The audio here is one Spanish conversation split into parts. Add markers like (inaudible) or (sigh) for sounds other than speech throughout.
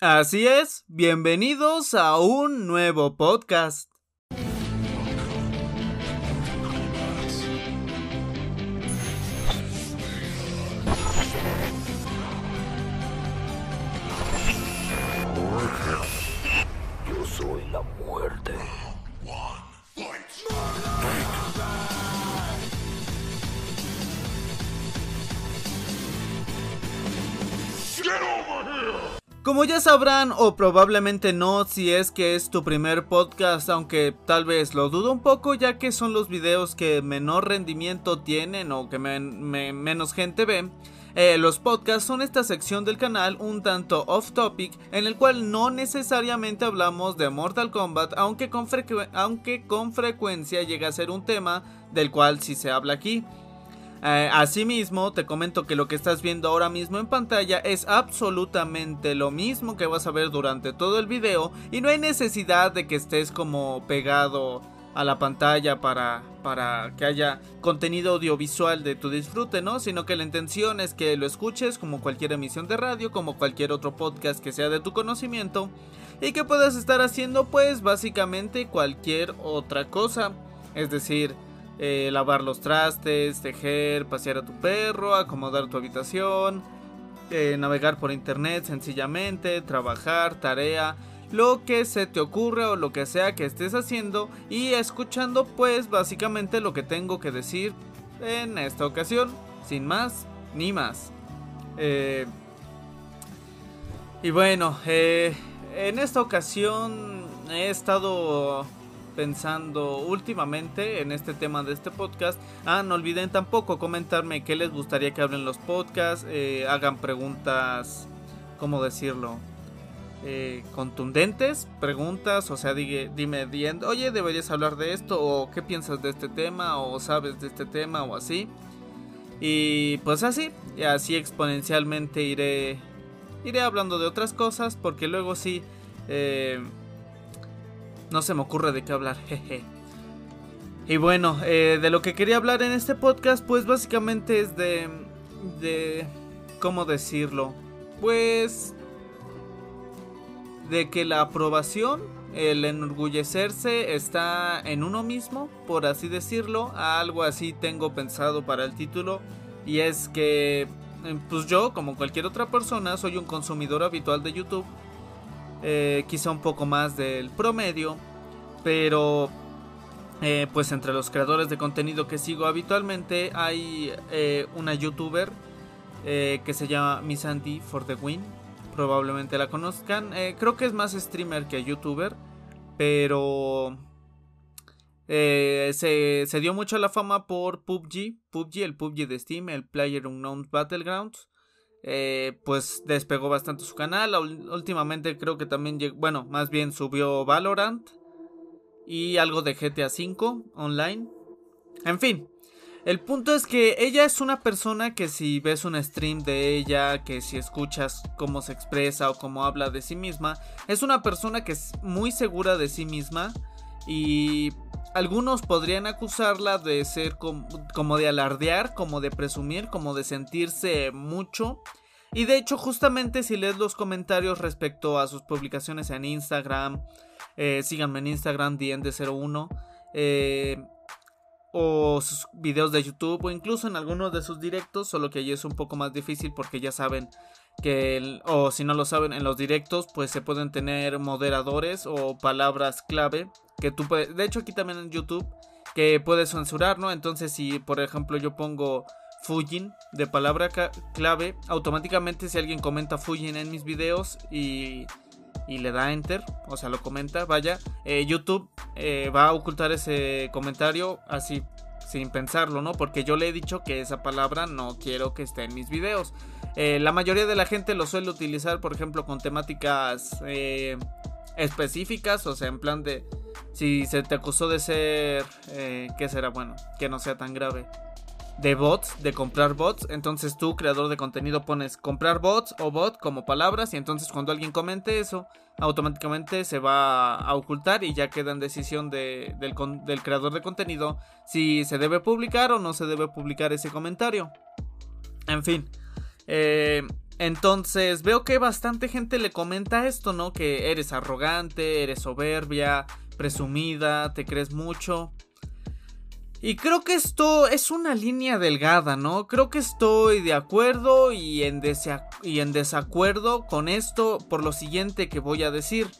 Así es, bienvenidos a un nuevo podcast. Como ya sabrán o probablemente no si es que es tu primer podcast, aunque tal vez lo dudo un poco ya que son los videos que menor rendimiento tienen o que men- me- menos gente ve, eh, los podcasts son esta sección del canal un tanto off topic en el cual no necesariamente hablamos de Mortal Kombat aunque con, aunque con frecuencia llega a ser un tema del cual sí se habla aquí. Eh, asimismo, te comento que lo que estás viendo ahora mismo en pantalla es absolutamente lo mismo que vas a ver durante todo el video y no hay necesidad de que estés como pegado a la pantalla para, para que haya contenido audiovisual de tu disfrute, ¿no? Sino que la intención es que lo escuches como cualquier emisión de radio, como cualquier otro podcast que sea de tu conocimiento y que puedas estar haciendo pues básicamente cualquier otra cosa. Es decir, eh, lavar los trastes, tejer, pasear a tu perro, acomodar tu habitación, eh, navegar por internet sencillamente, trabajar, tarea, lo que se te ocurre o lo que sea que estés haciendo y escuchando pues básicamente lo que tengo que decir en esta ocasión, sin más ni más. Eh, y bueno, eh, en esta ocasión he estado pensando últimamente en este tema de este podcast. Ah, no olviden tampoco comentarme qué les gustaría que hablen los podcasts, eh, hagan preguntas, ¿cómo decirlo? Eh, contundentes, preguntas, o sea, digue- dime, di- oye, deberías hablar de esto, o qué piensas de este tema, o sabes de este tema, o así. Y pues así, así exponencialmente iré, iré hablando de otras cosas, porque luego sí, eh, no se me ocurre de qué hablar, jeje. Y bueno, eh, de lo que quería hablar en este podcast, pues básicamente es de... de... ¿Cómo decirlo? Pues... De que la aprobación, el enorgullecerse está en uno mismo, por así decirlo. Algo así tengo pensado para el título. Y es que, pues yo, como cualquier otra persona, soy un consumidor habitual de YouTube eh, quizá un poco más del promedio, pero eh, pues entre los creadores de contenido que sigo habitualmente hay eh, una youtuber que se llama Miss Andy for the Win, probablemente la conozcan, creo que es más streamer que youtuber, pero se, se dio mucho la fama por PUBG, PUBG, el PUBG de Steam, el Player Unknown Battlegrounds. Eh, pues despegó bastante su canal. Últimamente creo que también, lleg- bueno, más bien subió Valorant y algo de GTA V online. En fin, el punto es que ella es una persona que si ves un stream de ella, que si escuchas cómo se expresa o cómo habla de sí misma, es una persona que es muy segura de sí misma y algunos podrían acusarla de ser com- como de alardear, como de presumir, como de sentirse mucho. Y de hecho, justamente si lees los comentarios respecto a sus publicaciones en Instagram, eh, síganme en Instagram, DND01, eh, o sus videos de YouTube, o incluso en algunos de sus directos, solo que allí es un poco más difícil porque ya saben que, o si no lo saben, en los directos, pues se pueden tener moderadores o palabras clave que tú puedes, de hecho aquí también en YouTube, que puedes censurar, ¿no? Entonces si por ejemplo yo pongo Fujin de palabra clave, automáticamente si alguien comenta Fujin en mis videos y, y le da enter, o sea lo comenta, vaya, eh, YouTube eh, va a ocultar ese comentario así sin pensarlo, ¿no? Porque yo le he dicho que esa palabra no quiero que esté en mis videos. Eh, la mayoría de la gente lo suele utilizar, por ejemplo, con temáticas específicas, o sea, en plan de si se te acusó de ser, eh, ¿qué será? Bueno, que no sea tan grave. De bots, de comprar bots. Entonces tú, creador de contenido, pones comprar bots o bot como palabras. Y entonces cuando alguien comente eso, automáticamente se va a ocultar y ya queda en decisión de- del, del creador de contenido si se debe publicar o no se debe publicar ese comentario. En fin. eh, entonces veo que bastante gente le comenta esto, ¿no? Que eres arrogante, eres soberbia, presumida, te crees mucho. Y creo que esto es una línea delgada, ¿no? Creo que estoy de acuerdo y en, desacuerdo con esto por lo siguiente que voy a decir.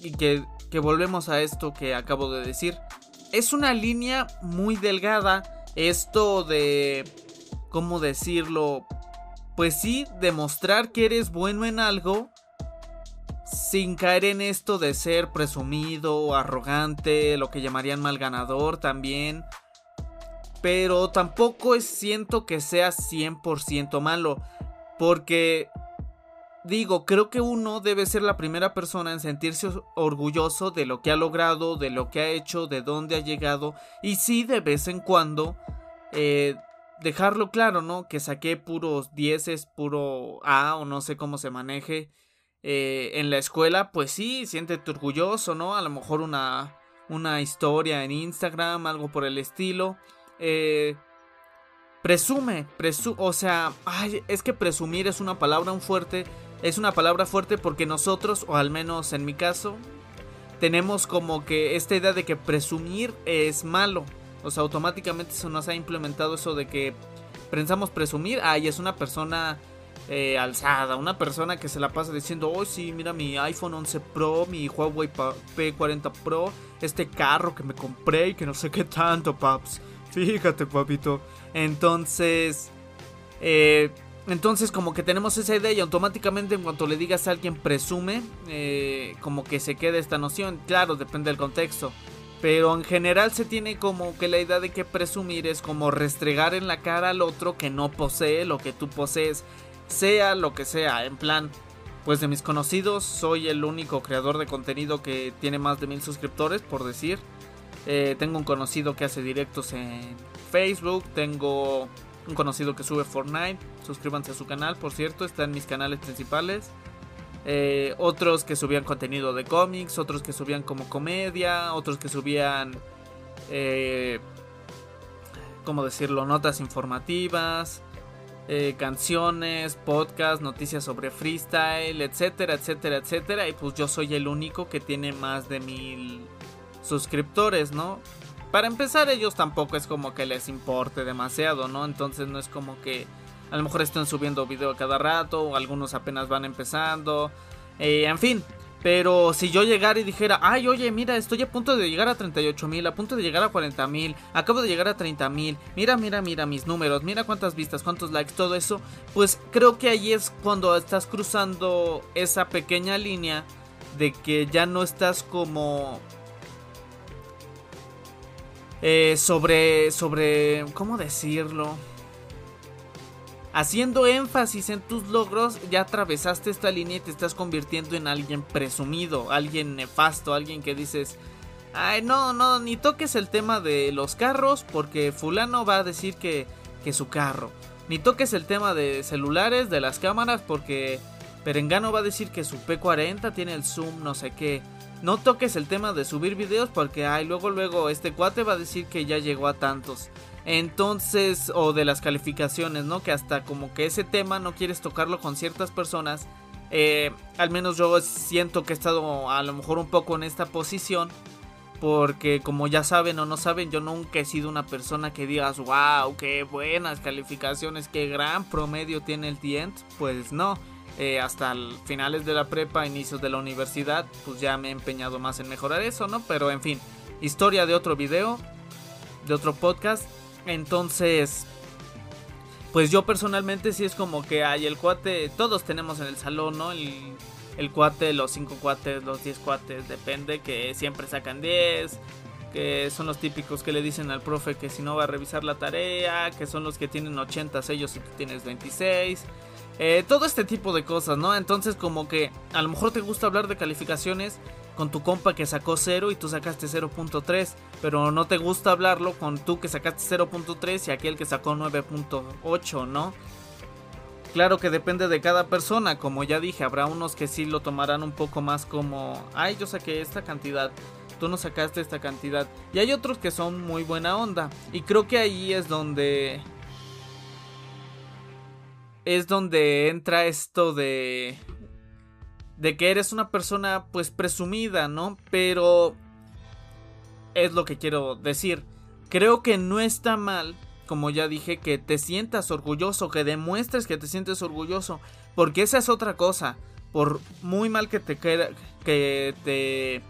Y que volvemos a esto que acabo de decir. Es una línea muy delgada esto de... ¿Cómo decirlo? Pues sí, demostrar que eres bueno en algo sin caer en esto de ser presumido, arrogante, lo que llamarían mal ganador también. Pero tampoco siento que sea 100% malo. Porque, digo, creo que uno debe ser la primera persona en sentirse orgulloso de lo que ha logrado, de lo que ha hecho, de dónde ha llegado. Y sí, de vez en cuando, eh, dejarlo claro, ¿no? Que saqué puros dieces, puro A o no sé cómo se maneje. Eh, en la escuela, pues sí, siéntete orgulloso, ¿no? A lo mejor una, una historia en Instagram, algo por el estilo. Eh, presume, presu o sea, es que presumir es una palabra un fuerte, es una palabra fuerte porque nosotros, o al menos en mi caso, tenemos como que esta idea de que presumir es malo. O sea, automáticamente se nos ha implementado eso de que pensamos presumir, ay, es una persona eh, alzada, una persona que se la pasa diciendo, oh sí, mira mi iPhone 11 Pro, mi Huawei P40 Pro, este carro que me compré y que no sé qué tanto, paps. Fíjate, papito. Entonces, eh, entonces como que tenemos esa idea y automáticamente en cuanto le digas a alguien presume, eh, como que se queda esta noción. Claro, depende del contexto. Pero en general se tiene como que la idea de que presumir es como restregar en la cara al otro que no posee lo que tú posees sea lo que sea, en plan, pues de mis conocidos soy el único creador de contenido que tiene más de mil suscriptores, por decir. Eh, tengo un conocido que hace directos en Facebook, tengo un conocido que sube Fortnite, suscríbanse a su canal, por cierto, está en mis canales principales. Eh, otros que subían contenido de cómics, otros que subían como comedia, otros que subían, eh, ¿cómo decirlo?, notas informativas. Eh, canciones, podcast, noticias sobre freestyle, etcétera, etcétera, etcétera. Y pues yo soy el único que tiene más de mil suscriptores, ¿no? Para empezar, ellos tampoco es como que les importe demasiado, ¿no? Entonces no es como que a lo mejor estén subiendo video cada rato, o algunos apenas van empezando. Eh, en fin, pero si yo llegara y dijera, ay, oye, mira, estoy a punto de llegar a 38 mil, a punto de llegar a 40 mil, acabo de llegar a 30 mil, mira, mira, mira mis números, mira cuántas vistas, cuántos likes, todo eso, pues creo que ahí es cuando estás cruzando esa pequeña línea de que ya no estás como eh, sobre, sobre, ¿cómo decirlo? Haciendo énfasis en tus logros, ya atravesaste esta línea y te estás convirtiendo en alguien presumido, alguien nefasto, alguien que dices, ay, no, no, ni toques el tema de los carros porque fulano va a decir que, que su carro. Ni toques el tema de celulares, de las cámaras, porque Perengano va a decir que su P40 tiene el zoom, no sé qué. No toques el tema de subir videos porque, ay, luego, luego, este cuate va a decir que ya llegó a tantos. Entonces, o de las calificaciones, ¿no? Que hasta como que ese tema no quieres tocarlo con ciertas personas. Eh, al menos yo siento que he estado a lo mejor un poco en esta posición. Porque como ya saben o no saben, yo nunca he sido una persona que digas, wow, qué buenas calificaciones, qué gran promedio tiene el Tient. Pues no, eh, hasta finales de la prepa, inicios de la universidad, pues ya me he empeñado más en mejorar eso, ¿no? Pero en fin, historia de otro video, de otro podcast. Entonces, pues yo personalmente sí es como que hay el cuate, todos tenemos en el salón, ¿no? El, cuate, los 5 cuates, los 10 cuates, depende, que siempre sacan 10, que son los típicos que le dicen al profe que si no va a revisar la tarea, que son los que tienen 80 sellos y tú tienes 26. Eh, todo este tipo de cosas, ¿no? Entonces como que a lo mejor te gusta hablar de calificaciones con tu compa que sacó 0 y tú sacaste 0.3, pero no te gusta hablarlo con tú que sacaste 0.3 y aquel que sacó 9.8, ¿no? Claro que depende de cada persona, como ya dije, habrá unos que sí lo tomarán un poco más como, ay, yo saqué esta cantidad, tú no sacaste esta cantidad, y hay otros que son muy buena onda, y creo que ahí es donde es donde entra esto de de que eres una persona pues presumida, ¿no? Pero es lo que quiero decir. Creo que no está mal, como ya dije, que te sientas orgulloso, que demuestres que te sientes orgulloso, porque esa es otra cosa. Por muy mal que te que te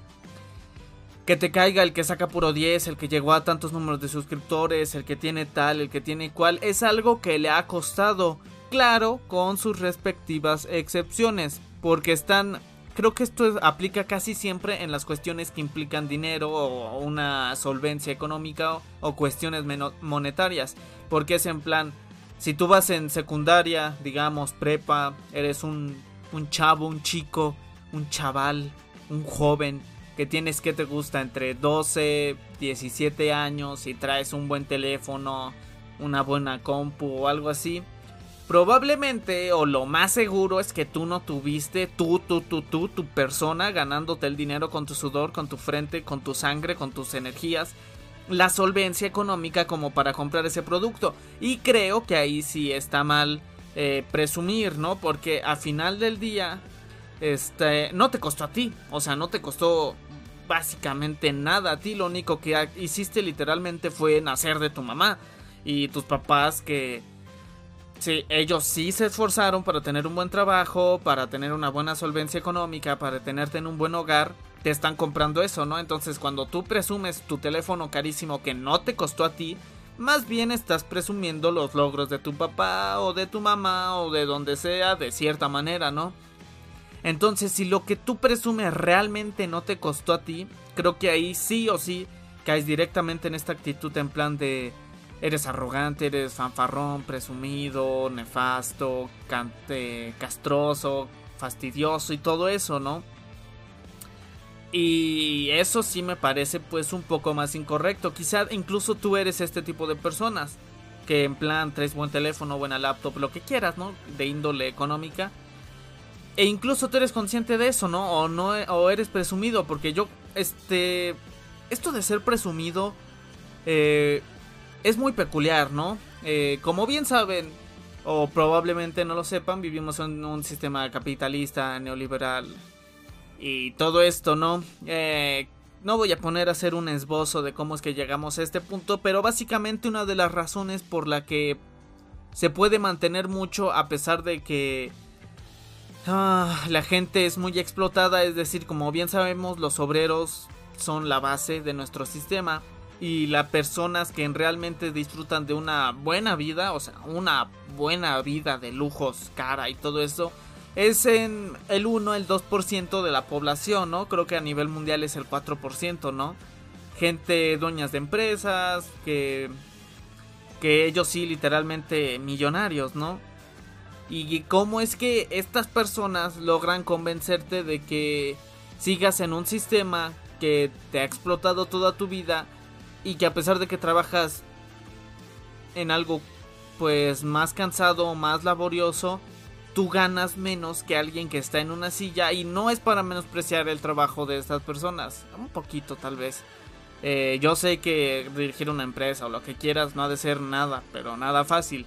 que te caiga el que saca puro 10, el que llegó a tantos números de suscriptores, el que tiene tal, el que tiene cual, es algo que le ha costado, claro, con sus respectivas excepciones, porque están creo que esto aplica casi siempre en las cuestiones que implican dinero o una solvencia económica o, cuestiones monetarias. Porque es en plan, si tú vas en secundaria, digamos, prepa, eres un, un chavo, un chico, un chaval, un joven, que tienes que te gusta entre 12, 17 años y traes un buen teléfono, una buena compu o algo así Probablemente o lo más seguro es que tú no tuviste tú, tú, tú, tú, tu persona ganándote el dinero con tu sudor, con tu frente, con tu sangre, con tus energías, la solvencia económica como para comprar ese producto. Y creo que ahí sí está mal eh, presumir, ¿no? Porque a final del día, este, no te costó a ti, o sea, no te costó básicamente nada a ti, lo único que hiciste literalmente fue nacer de tu mamá y tus papás que Sí, ellos sí se esforzaron para tener un buen trabajo, para tener una buena solvencia económica, para tenerte en un buen hogar. Te están comprando eso, ¿no? Entonces cuando tú presumes tu teléfono carísimo que no te costó a ti, más bien estás presumiendo los logros de tu papá o de tu mamá o de donde sea de cierta manera, ¿no? Entonces si lo que tú presumes realmente no te costó a ti, creo que ahí sí o sí caes directamente en esta actitud en plan de eres arrogante, eres fanfarrón, presumido, nefasto, cante, castroso, fastidioso y todo eso, ¿no? Y eso sí me parece pues un poco más incorrecto. Quizá incluso tú eres este tipo de personas. Que en plan traes buen teléfono, buena laptop, lo que quieras, ¿no? De índole económica. E incluso tú eres consciente de eso, ¿no? O no o eres presumido. Porque yo, este. Esto de ser presumido. Eh, es muy peculiar, ¿no? Eh, como bien saben, o probablemente no lo sepan, vivimos en un sistema capitalista, neoliberal y todo esto, ¿no? Eh, no voy a poner a hacer un esbozo de cómo es que llegamos a este punto, pero básicamente una de las razones por la que se puede mantener mucho a pesar de que ah, la gente es muy explotada, es decir, como bien sabemos, los obreros son la base de nuestro sistema y las personas que realmente disfrutan de una buena vida, o sea, una buena vida de lujos, cara y todo eso, es en el 1, el 2% de la población, ¿no? Creo que a nivel mundial es el 4%, ¿no? Gente dueñas de empresas, que, que ellos sí literalmente millonarios, ¿no? Y cómo es que estas personas logran convencerte de que sigas en un sistema que te ha explotado toda tu vida y que a pesar de que trabajas en algo pues más cansado, más laborioso, tú ganas menos que alguien que está en una silla y no es para menospreciar el trabajo de estas personas, un poquito tal vez. Eh, yo sé que dirigir una empresa o lo que quieras no ha de ser nada, pero nada fácil.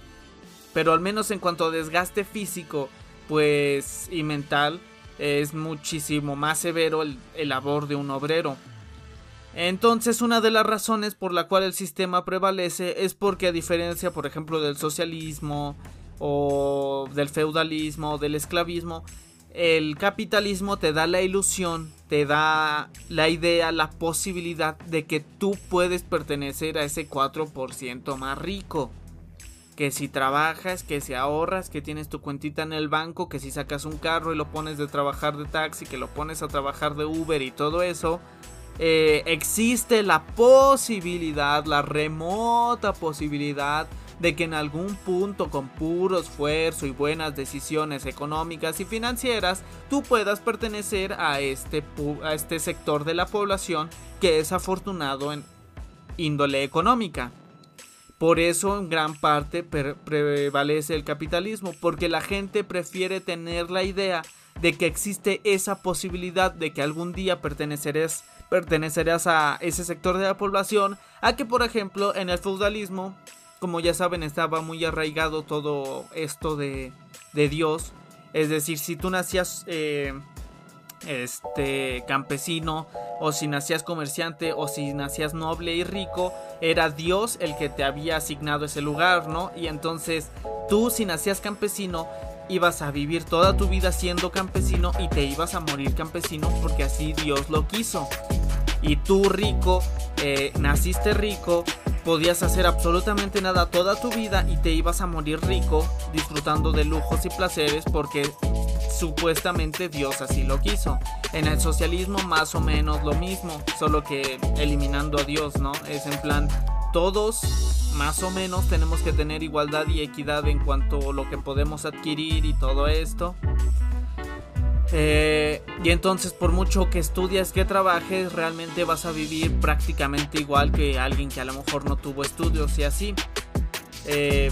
Pero al menos en cuanto a desgaste físico, pues y mental, es muchísimo más severo el, el labor de un obrero. Entonces una de las razones por la cual el sistema prevalece es porque a diferencia por ejemplo del socialismo o del feudalismo o del esclavismo, el capitalismo te da la ilusión, te da la idea, la posibilidad de que tú puedes pertenecer a ese 4% más rico. Que si trabajas, que si ahorras, que tienes tu cuentita en el banco, que si sacas un carro y lo pones de trabajar de taxi, que lo pones a trabajar de Uber y todo eso, eh, existe la posibilidad, la remota posibilidad de que en algún punto con puro esfuerzo y buenas decisiones económicas y financieras tú puedas pertenecer a este, a este sector de la población que es afortunado en índole económica. Por eso en gran parte prevalece el capitalismo, porque la gente prefiere tener la idea de que existe esa posibilidad de que algún día pertenecerás pertenecerás a ese sector de la población, a que por ejemplo en el feudalismo como ya saben, estaba muy arraigado todo esto de, de Dios. Es decir, si tú nacías eh, este campesino o si nacías comerciante o si nacías noble y rico, era Dios el que te había asignado ese lugar, ¿no? Y entonces tú si nacías campesino ibas a vivir toda tu vida siendo campesino y te ibas a morir campesino porque así Dios lo quiso. Y tú rico, eh, naciste rico, podías hacer absolutamente nada toda tu vida y te ibas a morir rico disfrutando de lujos y placeres porque supuestamente Dios así lo quiso. En el socialismo más o menos lo mismo, solo que eliminando a Dios, ¿no? Es en plan, todos más o menos tenemos que tener igualdad y equidad en cuanto a lo que podemos adquirir y todo esto. Eh, y entonces por mucho que estudies, que trabajes, realmente vas a vivir prácticamente igual que alguien que a lo mejor no tuvo estudios y así. Eh,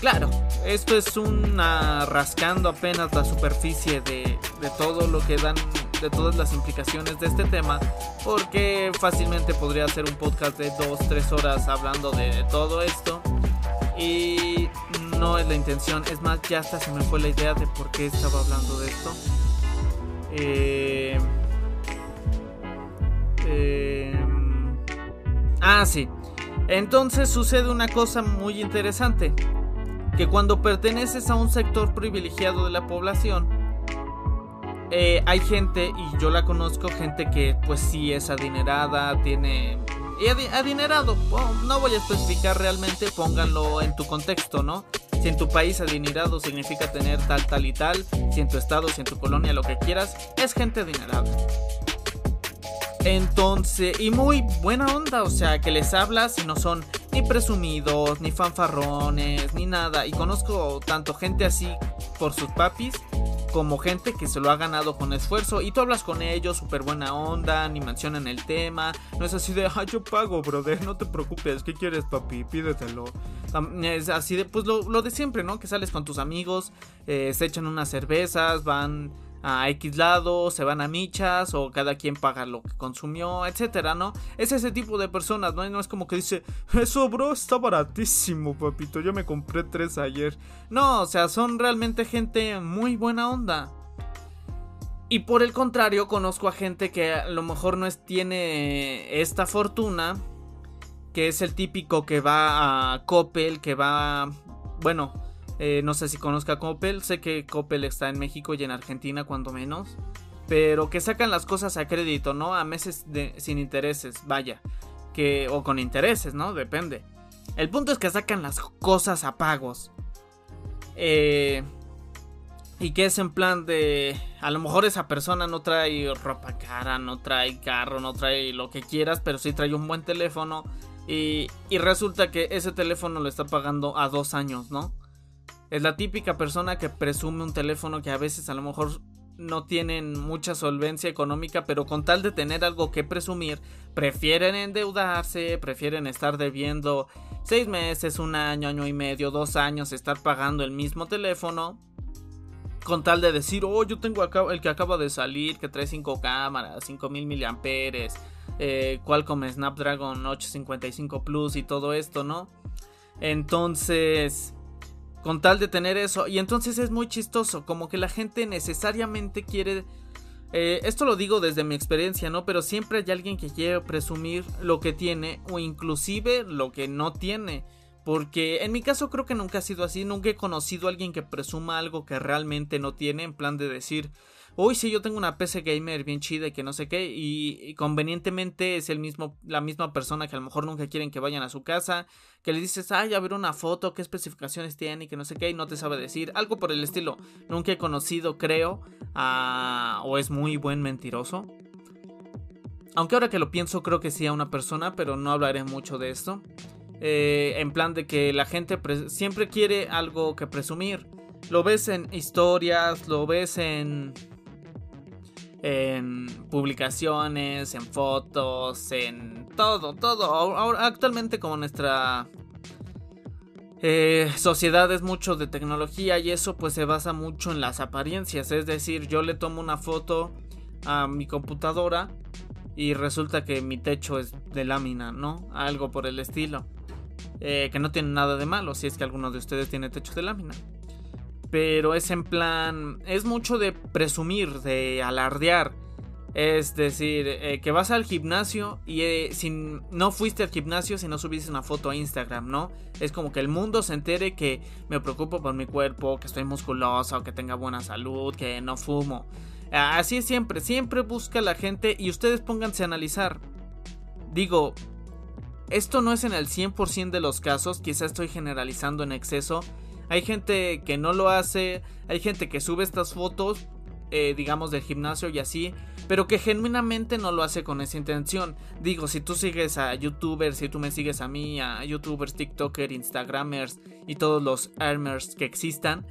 claro, esto es una rascando apenas la superficie de, de todo lo que dan, de todas las implicaciones de este tema, porque fácilmente podría hacer un podcast de 2-3 horas hablando de todo esto. Y no es la intención, es más, ya hasta se me fue la idea de por qué estaba hablando de esto. Eh, eh, ah, sí. Entonces sucede una cosa muy interesante. Que cuando perteneces a un sector privilegiado de la población, eh, hay gente, y yo la conozco, gente que pues sí es adinerada, tiene... Adinerado, no voy a especificar realmente, pónganlo en tu contexto, ¿no? Si en tu país adinerado significa tener tal, tal y tal, si en tu estado, si en tu colonia, lo que quieras, es gente adinerada. Entonces, y muy buena onda, o sea, que les hablas y no son ni presumidos, ni fanfarrones, ni nada. Y conozco tanto gente así por sus papis como gente que se lo ha ganado con esfuerzo y tú hablas con ellos, súper buena onda, ni mencionan el tema, no es así de, ah, yo pago, brother, no te preocupes, ¿qué quieres, papi? Pídetelo. Es así de, pues lo, de siempre, ¿no? Que sales con tus amigos, eh, se echan unas cervezas, van a X lado, se van a michas o cada quien paga lo que consumió, etcétera, ¿no? Es ese tipo de personas, ¿no? no es como que dice, eso, bro, está baratísimo, papito, yo me compré tres ayer. No, o sea, son realmente gente muy buena onda. Y por el contrario, conozco a gente que a lo mejor no es, tiene esta fortuna, que es el típico que va a Coppel, que va, bueno, eh, no sé si conozca Coppel, sé que Coppel está en México y en Argentina cuando menos. Pero que sacan las cosas a crédito, ¿no? A meses sin intereses, vaya. Que, o con intereses, ¿no? Depende. El punto es que sacan las cosas a pagos. Eh, y que es en plan de... A lo mejor esa persona no trae ropa cara, no trae carro, no trae lo que quieras, pero sí trae un buen teléfono. Y, y resulta que ese teléfono lo está pagando a dos años, ¿no? Es la típica persona que presume un teléfono que a veces a lo mejor no tienen mucha solvencia económica, pero con tal de tener algo que presumir, prefieren endeudarse, prefieren estar debiendo seis meses, un año, año y medio, dos años, estar pagando el mismo teléfono. Con tal de decir, oh, yo tengo el que acaba de salir, que trae cinco cámaras, 5000 miliamperes, eh, Qualcomm Snapdragon 855 Plus y todo esto, ¿no? Entonces, con tal de tener eso. Y entonces es muy chistoso, como que la gente necesariamente quiere... Eh, esto lo digo desde mi experiencia, ¿no? Pero siempre hay alguien que quiere presumir lo que tiene o inclusive lo que no tiene. Porque en mi caso creo que nunca ha sido así, nunca he conocido a alguien que presuma algo que realmente no tiene, en plan de decir, uy, sí, yo tengo una PC gamer bien chida y que no sé qué, y, convenientemente es el mismo, la misma persona que a lo mejor nunca quieren que vayan a su casa, que le dices, ay, a ver una foto, qué especificaciones tiene y que no sé qué, y no te sabe decir, algo por el estilo. Nunca he conocido, creo, o es muy buen mentiroso. Aunque ahora que lo pienso, creo que sí a una persona, pero no hablaré mucho de esto. Eh, en plan de que la gente siempre quiere algo que presumir. Lo ves en historias, lo ves en en publicaciones, en fotos, en todo, todo. Actualmente como nuestra eh, sociedad es mucho de tecnología y eso pues se basa mucho en las apariencias. Es decir, yo le tomo una foto a mi computadora y resulta que mi techo es de lámina, ¿no? Algo por el estilo. Eh, que no tiene nada de malo si es que alguno de ustedes tiene techo de lámina. Pero es en plan, es mucho de presumir, de alardear. Es decir, eh, que vas al gimnasio y eh, si no fuiste al gimnasio si no subiste una foto a Instagram, ¿no? Es como que el mundo se entere que me preocupo por mi cuerpo, que estoy musculoso, que tenga buena salud, que no fumo. Así es siempre, siempre busca la gente y ustedes pónganse a analizar. Digo, esto no es en el 100% de los casos, quizá estoy generalizando en exceso. Hay gente que no lo hace, hay gente que sube estas fotos, eh, digamos, del gimnasio y así, pero que genuinamente no lo hace con esa intención. Digo, si tú sigues a youtubers, si tú me sigues a mí, a youtubers, tiktokers, instagramers y todos los armers que existan,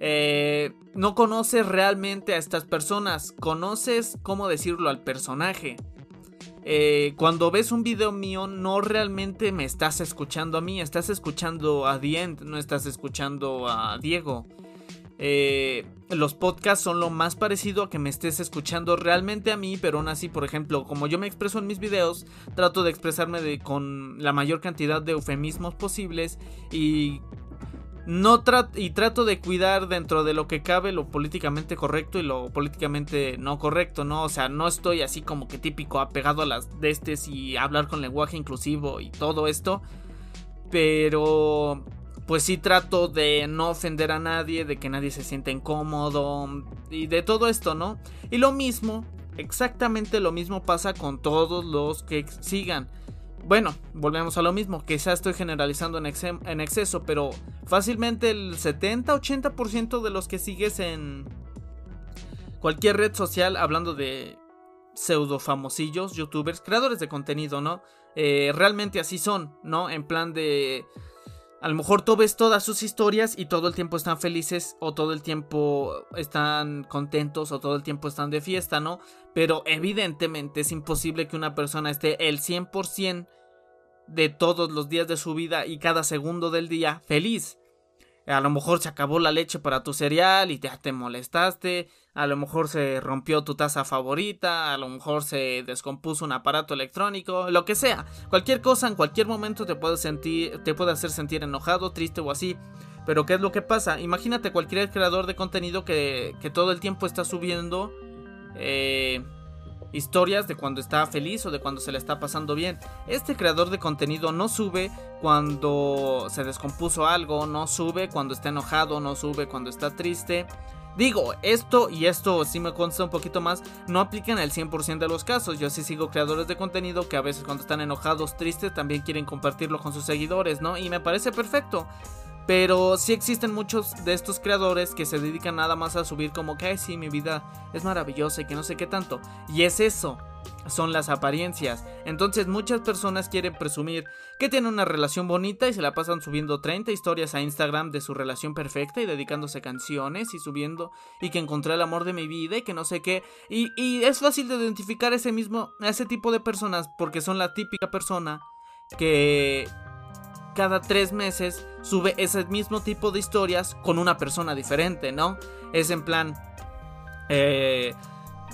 eh, no conoces realmente a estas personas, conoces, cómo decirlo, al personaje. Eh, cuando ves un video mío, no realmente me estás escuchando a mí, estás escuchando a Dient, no estás escuchando a Diego. Eh, los podcasts son lo más parecido a que me estés escuchando realmente a mí, pero aún así, por ejemplo, como yo me expreso en mis videos, trato de expresarme con la mayor cantidad de eufemismos posibles y no y trato de cuidar dentro de lo que cabe lo políticamente correcto y lo políticamente no correcto, ¿no? O sea, no estoy así como que típico apegado a las de estes y hablar con lenguaje inclusivo y todo esto. Pero pues sí trato de no ofender a nadie, de que nadie se sienta incómodo y de todo esto, ¿no? Y lo mismo, exactamente lo mismo pasa con todos los que sigan. Bueno, volvemos a lo mismo, quizá estoy generalizando en, exceso, pero fácilmente el 70-80% de los que sigues en cualquier red social, hablando de pseudo famosillos, youtubers, creadores de contenido, ¿no? Eh, realmente así son, ¿no? En plan de... A lo mejor tú ves todas sus historias y todo el tiempo están felices o todo el tiempo están contentos o todo el tiempo están de fiesta, ¿no? Pero evidentemente es imposible que una persona esté el 100% de todos los días de su vida y cada segundo del día feliz. A lo mejor se acabó la leche para tu cereal y ya te molestaste. A lo mejor se rompió tu taza favorita. A lo mejor se descompuso un aparato electrónico. Lo que sea. Cualquier cosa en cualquier momento te puede, sentir, te puede hacer sentir enojado, triste o así. Pero ¿qué es lo que pasa? Imagínate cualquier creador de contenido que, que todo el tiempo está subiendo. Eh, historias de cuando está feliz o de cuando se le está pasando bien. Este creador de contenido no sube cuando se descompuso algo, no sube cuando está enojado, no sube cuando está triste. Digo, esto y esto sí me consta un poquito más, no aplican el 100% de los casos. Yo sí sigo creadores de contenido que a veces cuando están enojados, tristes, también quieren compartirlo con sus seguidores, ¿no? Y me parece perfecto. Pero sí existen muchos de estos creadores que se dedican nada más a subir como que, ay, sí, mi vida es maravillosa y que no sé qué tanto. Y es eso, son las apariencias. Entonces muchas personas quieren presumir que tienen una relación bonita y se la pasan subiendo 30 historias a Instagram de su relación perfecta y dedicándose canciones y subiendo y que encontré el amor de mi vida y que no sé qué. Y, es fácil de identificar ese mismo, a ese tipo de personas porque son la típica persona que cada tres meses sube ese mismo tipo de historias con una persona diferente, ¿no? Es en plan... Eh,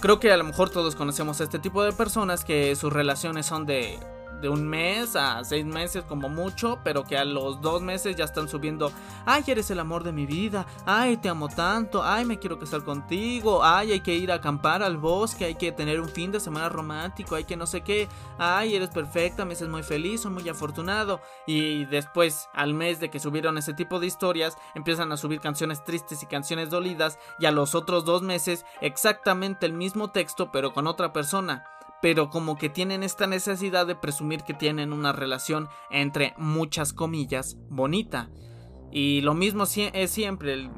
creo que a lo mejor todos conocemos a este tipo de personas que sus relaciones son de de un mes a seis meses como mucho, pero que a los dos meses ya están subiendo, ay, eres el amor de mi vida, ay, te amo tanto, ay, me quiero casar contigo, ay, hay que ir a acampar al bosque, hay que tener un fin de semana romántico, hay que no sé qué, ay, eres perfecta, me haces muy feliz, soy muy afortunado. Y después, al mes de que subieron ese tipo de historias, empiezan a subir canciones tristes y canciones dolidas, y a los otros dos meses, exactamente el mismo texto, pero con otra persona pero como que tienen esta necesidad de presumir que tienen una relación entre muchas comillas bonita. Y lo mismo es siempre,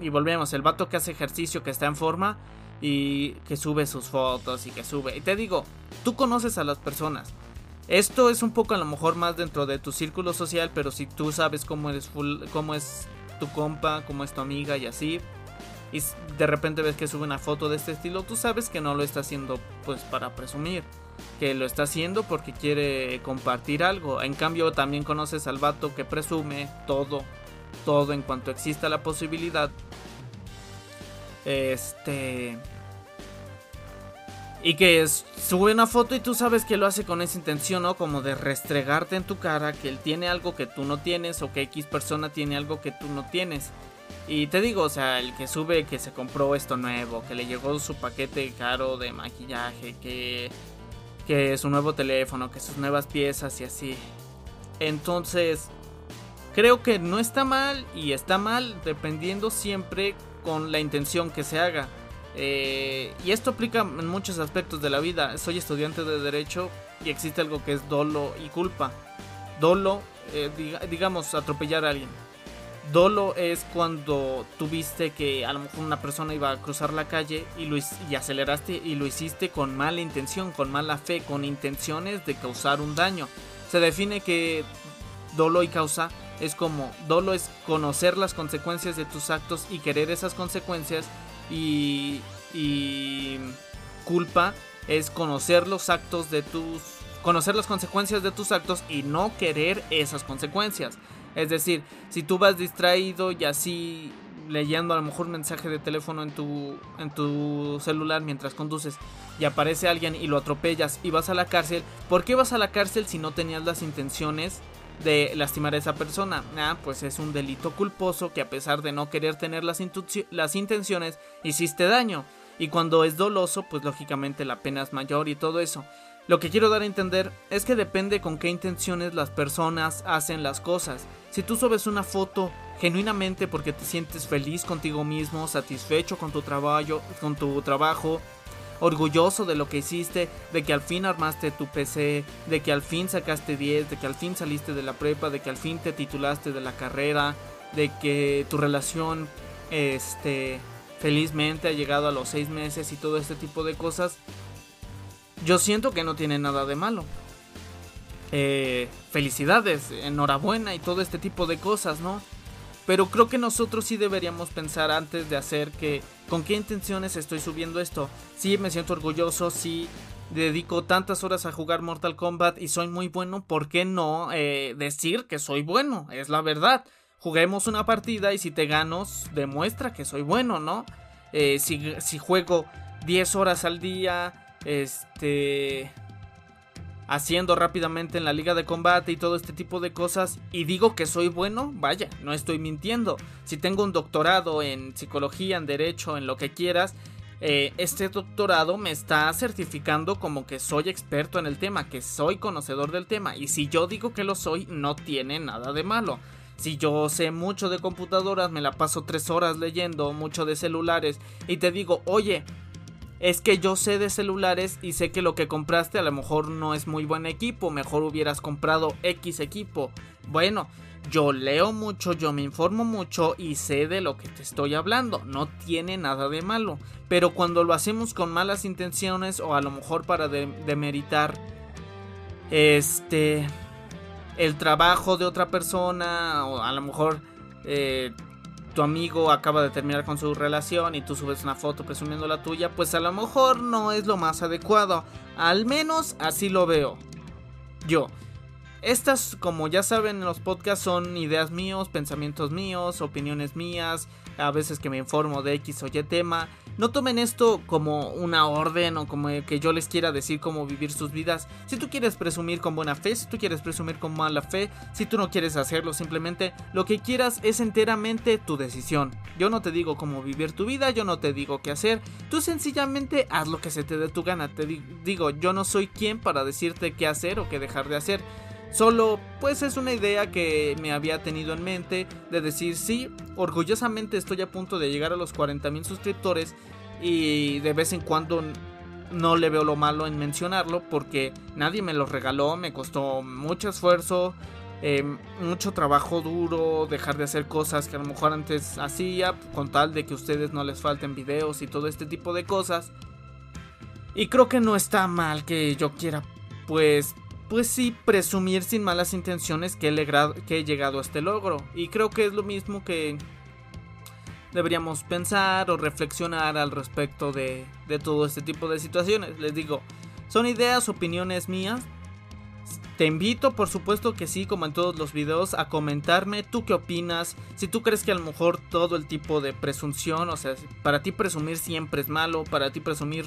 y volvemos, el vato que hace ejercicio, que está en forma y que sube sus fotos y que sube. Y te digo, tú conoces a las personas. Esto es un poco a lo mejor más dentro de tu círculo social, pero si tú sabes cómo eres cómo es tu compa, cómo es tu amiga y así, y de repente ves que sube una foto de este estilo, tú sabes que no lo está haciendo pues para presumir, que lo está haciendo porque quiere compartir algo. En cambio también conoces al vato que presume todo, todo en cuanto exista la posibilidad. Este Y que sube una foto y tú sabes que lo hace con esa intención, ¿no? Como de restregarte en tu cara que él tiene algo que tú no tienes o que X persona tiene algo que tú no tienes. Y te digo, o sea, el que sube que se compró esto nuevo, que le llegó su paquete caro de maquillaje, que, que su nuevo teléfono, que sus nuevas piezas y así. Entonces, creo que no está mal y está mal dependiendo siempre con la intención que se haga. Eh, y esto aplica en muchos aspectos de la vida. Soy estudiante de derecho y existe algo que es dolo y culpa. Dolo, eh, digamos, atropellar a alguien Dolo es cuando tuviste que a lo mejor una persona iba a cruzar la calle y, lo, y aceleraste y lo hiciste con mala intención, con mala fe, con intenciones de causar un daño. Se define que dolo y causa es como dolo es conocer las consecuencias de tus actos y querer esas consecuencias y, y culpa es conocer los actos de tus conocer las consecuencias de tus actos y no querer esas consecuencias. Es decir, si tú vas distraído y así leyendo a lo mejor un mensaje de teléfono en tu, en tu celular mientras conduces y aparece alguien y lo atropellas y vas a la cárcel, ¿por qué vas a la cárcel si no tenías las intenciones de lastimar a esa persona? Ah, pues es un delito culposo que a pesar de no querer tener las, las intenciones, hiciste daño. Y cuando es doloso, pues lógicamente la pena es mayor y todo eso. Lo que quiero dar a entender es que depende con qué intenciones las personas hacen las cosas. Si tú subes una foto genuinamente porque te sientes feliz contigo mismo, satisfecho con tu trabajo, con tu trabajo, orgulloso de lo que hiciste, de que al fin armaste tu PC, de que al fin sacaste 10, de que al fin saliste de la prepa, de que al fin te titulaste de la carrera, de que tu relación este felizmente ha llegado a los seis meses y todo este tipo de cosas, yo siento que no tiene nada de malo. Eh, felicidades, enhorabuena y todo este tipo de cosas, ¿no? Pero creo que nosotros sí deberíamos pensar antes de hacer que con qué intenciones estoy subiendo esto. Sí, me siento orgulloso, sí dedico tantas horas a jugar Mortal Kombat y soy muy bueno, ¿por qué no eh, decir que soy bueno? Es la verdad. Juguemos una partida y si te gano, demuestra que soy bueno, ¿no? Eh, si, si juego 10 horas al día, este haciendo rápidamente en la liga de combate y todo este tipo de cosas y digo que soy bueno, vaya, no estoy mintiendo. Si tengo un doctorado en psicología, en derecho, en lo que quieras, eh, este doctorado me está certificando como que soy experto en el tema, que soy conocedor del tema y si yo digo que lo soy, no tiene nada de malo. Si yo sé mucho de computadoras, me la paso tres horas leyendo, mucho de celulares y te digo, oye, es que yo sé de celulares y sé que lo que compraste a lo mejor no es muy buen equipo, mejor hubieras comprado X equipo. Bueno, yo leo mucho, yo me informo mucho y sé de lo que te estoy hablando, no tiene nada de malo. Pero cuando lo hacemos con malas intenciones o a lo mejor para demeritar este el trabajo de otra persona o a lo mejor eh, tu amigo acaba de terminar con su relación y tú subes una foto presumiendo la tuya, pues a lo mejor no es lo más adecuado. Al menos así lo veo. Yo. Estas, como ya saben en los podcasts, son ideas míos, pensamientos míos, opiniones mías, a veces que me informo de X o Y tema. No tomen esto como una orden o como que yo les quiera decir cómo vivir sus vidas. Si tú quieres presumir con buena fe, si tú quieres presumir con mala fe, si tú no quieres hacerlo, simplemente lo que quieras es enteramente tu decisión. Yo no te digo cómo vivir tu vida, yo no te digo qué hacer. Tú sencillamente haz lo que se te dé tu gana. Te digo, yo no soy quien para decirte qué hacer o qué dejar de hacer. Solo, pues es una idea que me había tenido en mente de decir, sí, orgullosamente estoy a punto de llegar a los 40.000 suscriptores y de vez en cuando no le veo lo malo en mencionarlo porque nadie me lo regaló, me costó mucho esfuerzo, em, mucho trabajo duro, dejar de hacer cosas que a lo mejor antes hacía con tal de que ustedes no les falten videos y todo este tipo de cosas. Y creo que no está mal que yo quiera pues pues sí, presumir sin malas intenciones que he, que he llegado a este logro. Y creo que es lo mismo que deberíamos pensar o reflexionar al respecto de, de todo este tipo de situaciones. Les digo, son ideas, opiniones mías. Te invito, por supuesto que sí, como en todos los videos, a comentarme tú qué opinas. Si tú crees que a lo mejor todo el tipo de presunción, o sea, para ti presumir siempre es malo, para ti presumir,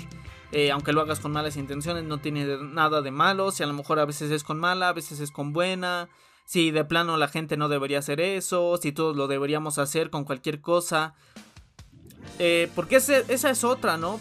eh, aunque lo hagas con malas intenciones, no tiene nada de malo. Si a lo mejor a veces es con mala, a veces es con buena. Si de plano la gente no debería hacer eso, si todos lo deberíamos hacer con cualquier cosa. Eh, porque esa es otra, ¿no?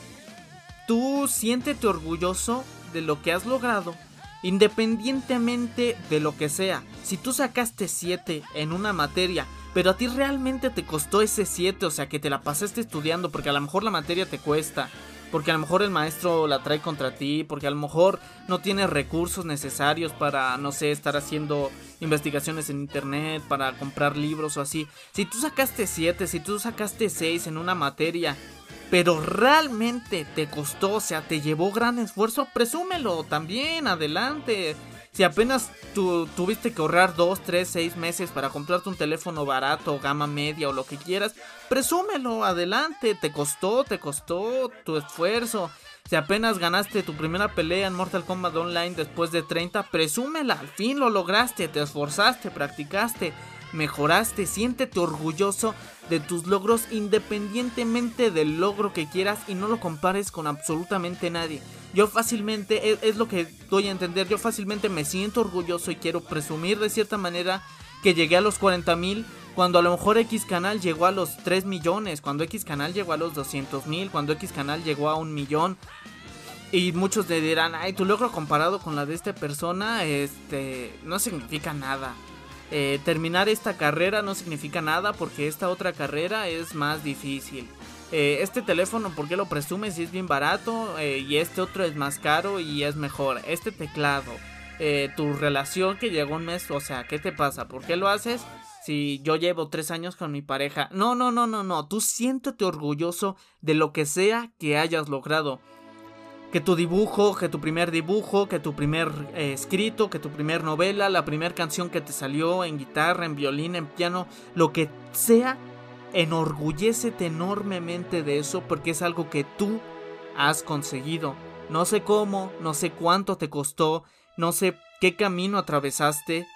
Tú siéntete orgulloso de lo que has logrado Independientemente de lo que sea, si tú sacaste 7 en una materia, pero a ti realmente te costó ese 7, o sea que te la pasaste estudiando porque a lo mejor la materia te cuesta, porque a lo mejor el maestro la trae contra ti, porque a lo mejor no tienes recursos necesarios para, no sé, estar haciendo investigaciones en internet, para comprar libros o así. Si tú sacaste 7, si tú sacaste 6 en una materia pero realmente te costó, o sea, te llevó gran esfuerzo, presúmelo también, adelante. Si apenas tú tuviste que ahorrar 2, 3, 6 meses para comprarte un teléfono barato, gama media o lo que quieras, presúmelo, adelante, te costó, te costó tu esfuerzo. Si apenas ganaste tu primera pelea en Mortal Kombat Online después de 30, presúmela, al fin lo lograste, te esforzaste, practicaste mejoraste, siéntete orgulloso de tus logros independientemente del logro que quieras y no lo compares con absolutamente nadie. Yo fácilmente, es, lo que doy a entender, yo fácilmente me siento orgulloso y quiero presumir de cierta manera que llegué a los 40 mil cuando a lo mejor X canal llegó a los 3 millones, cuando X canal llegó a los 200 mil, cuando X canal llegó a un millón. Y muchos le dirán, ay, tu logro comparado con la de esta persona, este, no significa nada. Eh, terminar esta carrera no significa nada porque esta otra carrera es más difícil. Eh, este teléfono, ¿por qué lo presumes si es bien barato? Eh, y este otro es más caro y es mejor. Este teclado, tu relación que llegó un mes, o sea, ¿qué te pasa? ¿Por qué lo haces? Si yo llevo tres años con mi pareja. No, no, no, no, no. Tú siéntete orgulloso de lo que sea que hayas logrado que tu dibujo, que tu primer dibujo, que tu primer eh, escrito, que tu primer novela, la primera canción que te salió en guitarra, en violín, en piano, lo que sea, enorgullécete enormemente de eso porque es algo que tú has conseguido. No sé cómo, no sé cuánto te costó, no sé qué camino atravesaste,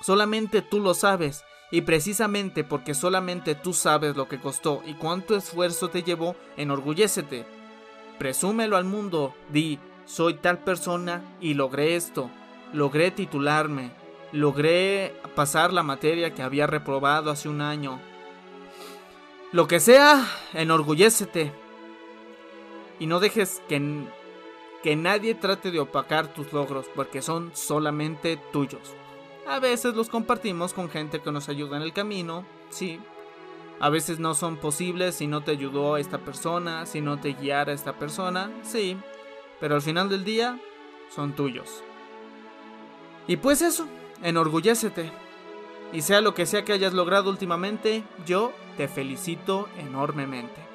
solamente tú lo sabes. Y precisamente porque solamente tú sabes lo que costó y cuánto esfuerzo te llevó, enorgullécete Presúmelo al mundo, di, soy tal persona y logré esto, logré titularme, logré pasar la materia que había reprobado hace un año. Lo que sea, enorgullécete. Y no dejes que, que nadie trate de opacar tus logros, porque son solamente tuyos. A veces los compartimos con gente que nos ayuda en el camino, sí, a veces no son posibles si no te ayudó esta persona, si no te guiara esta persona, sí, pero al final del día son tuyos. Y pues eso, enorgullécete. Y sea lo que sea que hayas logrado últimamente, yo te felicito enormemente.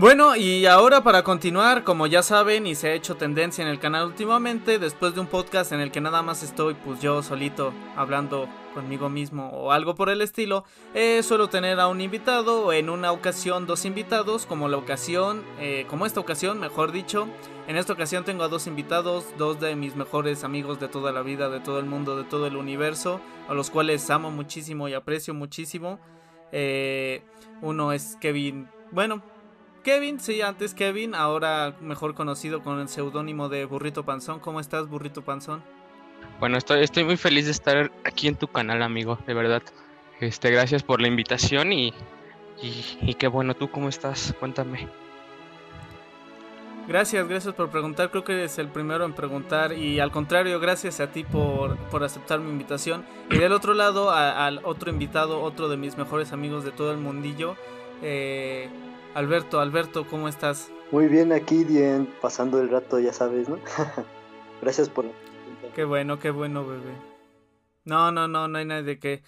Bueno, y ahora para continuar, como ya saben y se ha hecho tendencia en el canal últimamente, después de un podcast en el que nada más estoy pues yo solito hablando conmigo mismo o algo por el estilo, eh, suelo tener a un invitado o en una ocasión dos invitados, como la ocasión, eh, como esta ocasión, mejor dicho. En esta ocasión tengo a dos invitados, dos de mis mejores amigos de toda la vida, de todo el mundo, de todo el universo, a los cuales amo muchísimo y aprecio muchísimo. Eh, uno es Kevin, bueno, Kevin, sí, antes Kevin, ahora mejor conocido con el seudónimo de Burrito Panzón. ¿Cómo estás, Burrito Panzón? Bueno, estoy, estoy muy feliz de estar aquí en tu canal, amigo, de verdad. Este, gracias por la invitación y, y, qué bueno, ¿tú cómo estás? Cuéntame. Gracias, gracias por preguntar. Creo que eres el primero en preguntar. Y al contrario, gracias a ti por, por aceptar mi invitación. Y del otro lado, al otro invitado, otro de mis mejores amigos de todo el mundillo. Eh, Alberto, Alberto, ¿cómo estás? Muy bien aquí, bien, pasando el rato, ya sabes, ¿no? (laughs) Gracias por... Qué bueno, qué bueno, bebé. No, no, no, no hay nada de qué.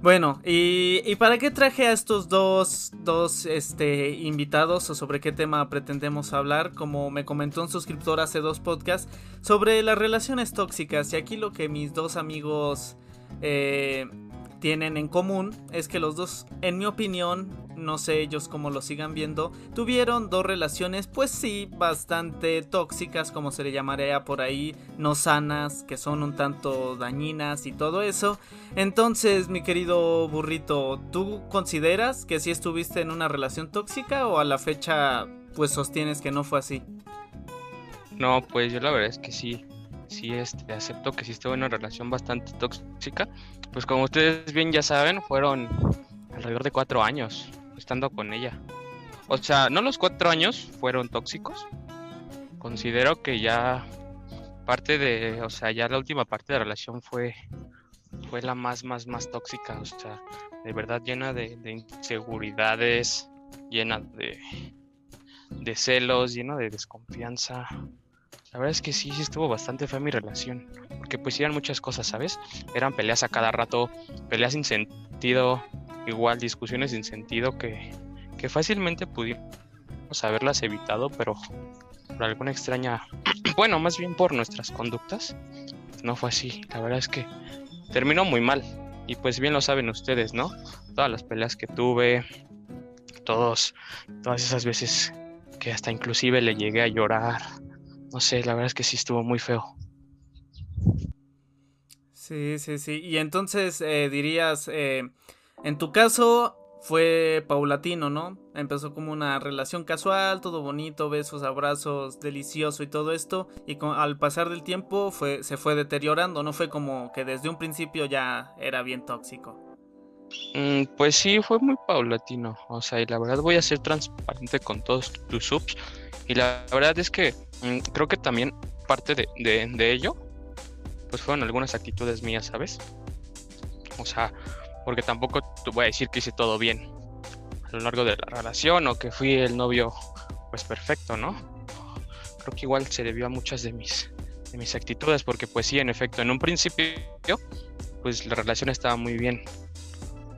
Bueno, y, y, para qué traje a estos dos, dos este, invitados o sobre qué tema pretendemos hablar? Como me comentó un suscriptor hace dos podcasts, sobre las relaciones tóxicas. Y aquí lo que mis dos amigos eh, tienen en común es que los dos, en mi opinión, no sé ellos cómo lo sigan viendo, tuvieron dos relaciones, pues sí, bastante tóxicas, como se le llamaría por ahí, no sanas, que son un tanto dañinas y todo eso. Entonces, mi querido burrito, ¿tú consideras que sí estuviste en una relación tóxica o a la fecha pues sostienes que no fue así? No, pues yo la verdad es que sí, sí este, acepto que sí estuve en una relación bastante tóxica. Pues como ustedes bien ya saben, fueron alrededor de cuatro años estando con ella. O sea, no los cuatro años fueron tóxicos. Considero que ya parte de, o sea, ya la última parte de la relación fue, fue la más, más, más tóxica. O sea, de verdad llena de, de inseguridades, llena de, de celos, llena de desconfianza. La verdad es que sí, sí estuvo bastante fea mi relación. Porque pues eran muchas cosas, ¿sabes? Eran peleas a cada rato, peleas sin sentido, igual discusiones sin sentido que, que fácilmente pudimos haberlas evitado, pero por alguna extraña, (clears throat) bueno, más bien por nuestras conductas, no fue así. La verdad es que terminó muy mal. Y pues bien lo saben ustedes, ¿no? Todas las peleas que tuve, todos, todas esas veces que hasta inclusive le llegué a llorar. No sé, la verdad es que sí estuvo muy feo. Sí, sí, sí. Y entonces eh, dirías, eh, en tu caso fue paulatino, ¿no? Empezó como una relación casual, todo bonito, besos, abrazos, delicioso y todo esto. Y con, al pasar del tiempo fue, se fue deteriorando, no fue como que desde un principio ya era bien tóxico. Mm, pues sí, fue muy paulatino. O sea, y la verdad voy a ser transparente con todos tus subs. Y la verdad es que mm, creo que también parte de, de, de ello, pues fueron algunas actitudes mías, ¿sabes? O sea, porque tampoco te voy a decir que hice todo bien a lo largo de la relación o que fui el novio pues perfecto, ¿no? Creo que igual se debió a muchas de mis de mis actitudes porque pues sí, en efecto, en un principio pues la relación estaba muy bien.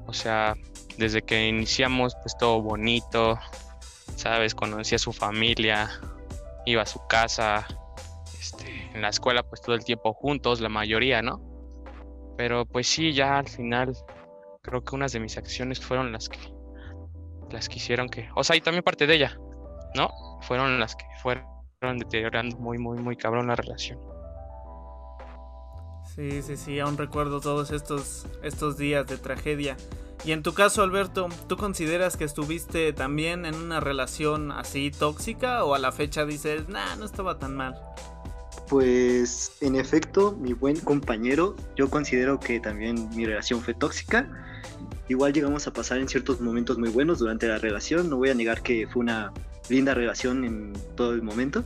O sea, desde que iniciamos pues todo bonito, ¿sabes? Conocí a su familia, iba a su casa, este, en la escuela pues todo el tiempo juntos, la mayoría, ¿no? Pero pues sí, ya al final creo que unas de mis acciones fueron las que las que hicieron que, o sea, y también parte de ella, ¿no? Fueron las que fueron deteriorando muy, muy, muy cabrón la relación. Sí, sí, sí, aún recuerdo todos estos, estos días de tragedia. Y en tu caso, Alberto, ¿tú consideras que estuviste también en una relación así tóxica o a la fecha dices, nah, no estaba tan mal? Pues en efecto, mi buen compañero, yo considero que también mi relación fue tóxica. Igual llegamos a pasar en ciertos momentos muy buenos durante la relación. No voy a negar que fue una linda relación en todo el momento.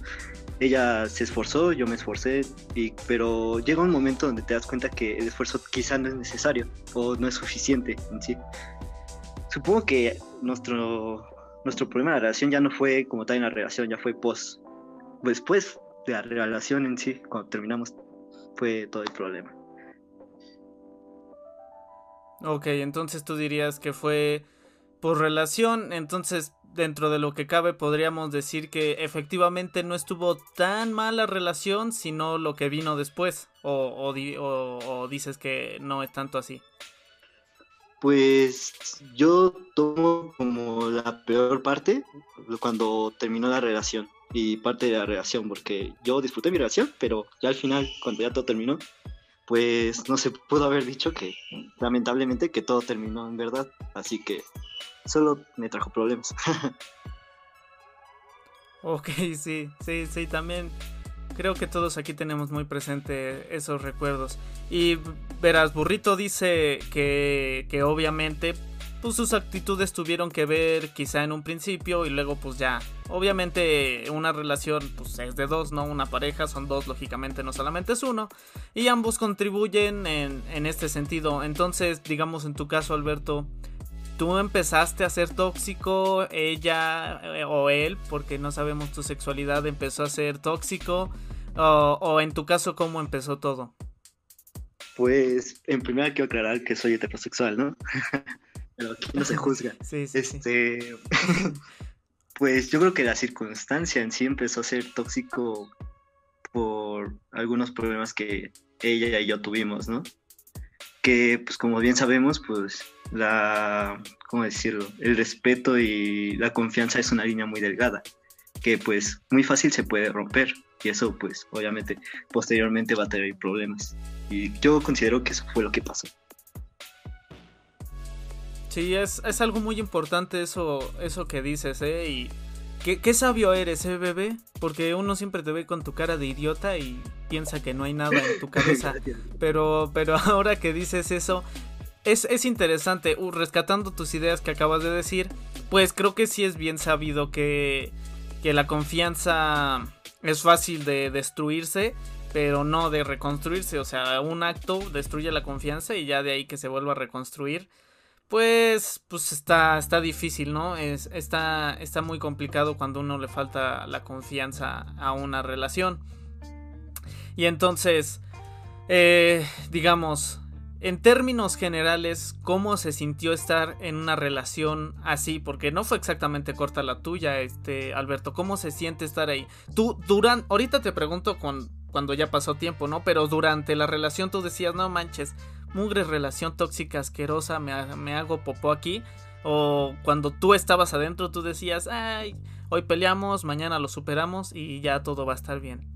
Ella se esforzó, yo me esforcé, y, pero llega un momento donde te das cuenta que el esfuerzo quizá no es necesario o no es suficiente en sí. Supongo que nuestro, nuestro problema de la relación ya no fue como tal en la relación, ya fue post. Después de la relación en sí, cuando terminamos, fue todo el problema. Ok, entonces tú dirías que fue por relación, entonces dentro de lo que cabe podríamos decir que efectivamente no estuvo tan mala relación, sino lo que vino después, o, o, o, o dices que no es tanto así. Pues yo tomo como la peor parte cuando terminó la relación y parte de la relación, porque yo disfruté mi relación, pero ya al final, cuando ya todo terminó, pues no se pudo haber dicho que lamentablemente que todo terminó en verdad, así que solo me trajo problemas. (laughs) ok, sí, sí, sí, también creo que todos aquí tenemos muy presente esos recuerdos. Y verás, Burrito dice que, que obviamente pues sus actitudes tuvieron que ver quizá en un principio y luego pues ya. Obviamente una relación pues es de dos, ¿no? Una pareja son dos, lógicamente no solamente es uno. Y ambos contribuyen en, en este sentido. Entonces, digamos en tu caso, Alberto, tú empezaste a ser tóxico, ella eh, o él, porque no sabemos tu sexualidad, empezó a ser tóxico. O, o en tu caso, ¿cómo empezó todo? Pues en primera quiero aclarar que soy heterosexual, ¿no? (laughs) pero aquí no se juzga. (laughs) Sí, sí, este, sí. (laughs) pues yo creo que la circunstancia en sí empezó a ser tóxico por algunos problemas que ella y yo tuvimos, ¿no? Que, pues como bien sabemos, pues la, ¿cómo decirlo? El respeto y la confianza es una línea muy delgada, que pues muy fácil se puede romper y eso pues obviamente posteriormente va a tener problemas. Y yo considero que eso fue lo que pasó. Sí, es, es algo muy importante eso, eso que dices, ¿eh? Y qué, qué sabio eres, ¿eh, bebé? Porque uno siempre te ve con tu cara de idiota y piensa que no hay nada en tu (laughs) cabeza. pero, pero (laughs) ahora que dices eso, es, es interesante. Uh, rescatando tus ideas que acabas de decir, pues creo que sí es bien sabido que, que la confianza es fácil de destruirse, pero no de reconstruirse. O sea, un acto destruye la confianza y ya de ahí que se vuelva a reconstruir. Pues, pues está, está difícil, ¿no? Es, está, está muy complicado cuando uno le falta la confianza a una relación. Y entonces, eh, digamos, en términos generales, ¿cómo se sintió estar en una relación así? Porque no fue exactamente corta la tuya, este, Alberto. ¿Cómo se siente estar ahí? Tú, durante, ahorita te pregunto con, cuando ya pasó tiempo, ¿no? Pero durante la relación tú decías, no manches, mugre relación tóxica, asquerosa, me, me hago popó aquí. O cuando tú estabas adentro, tú decías, ay, hoy peleamos, mañana lo superamos y ya todo va a estar bien.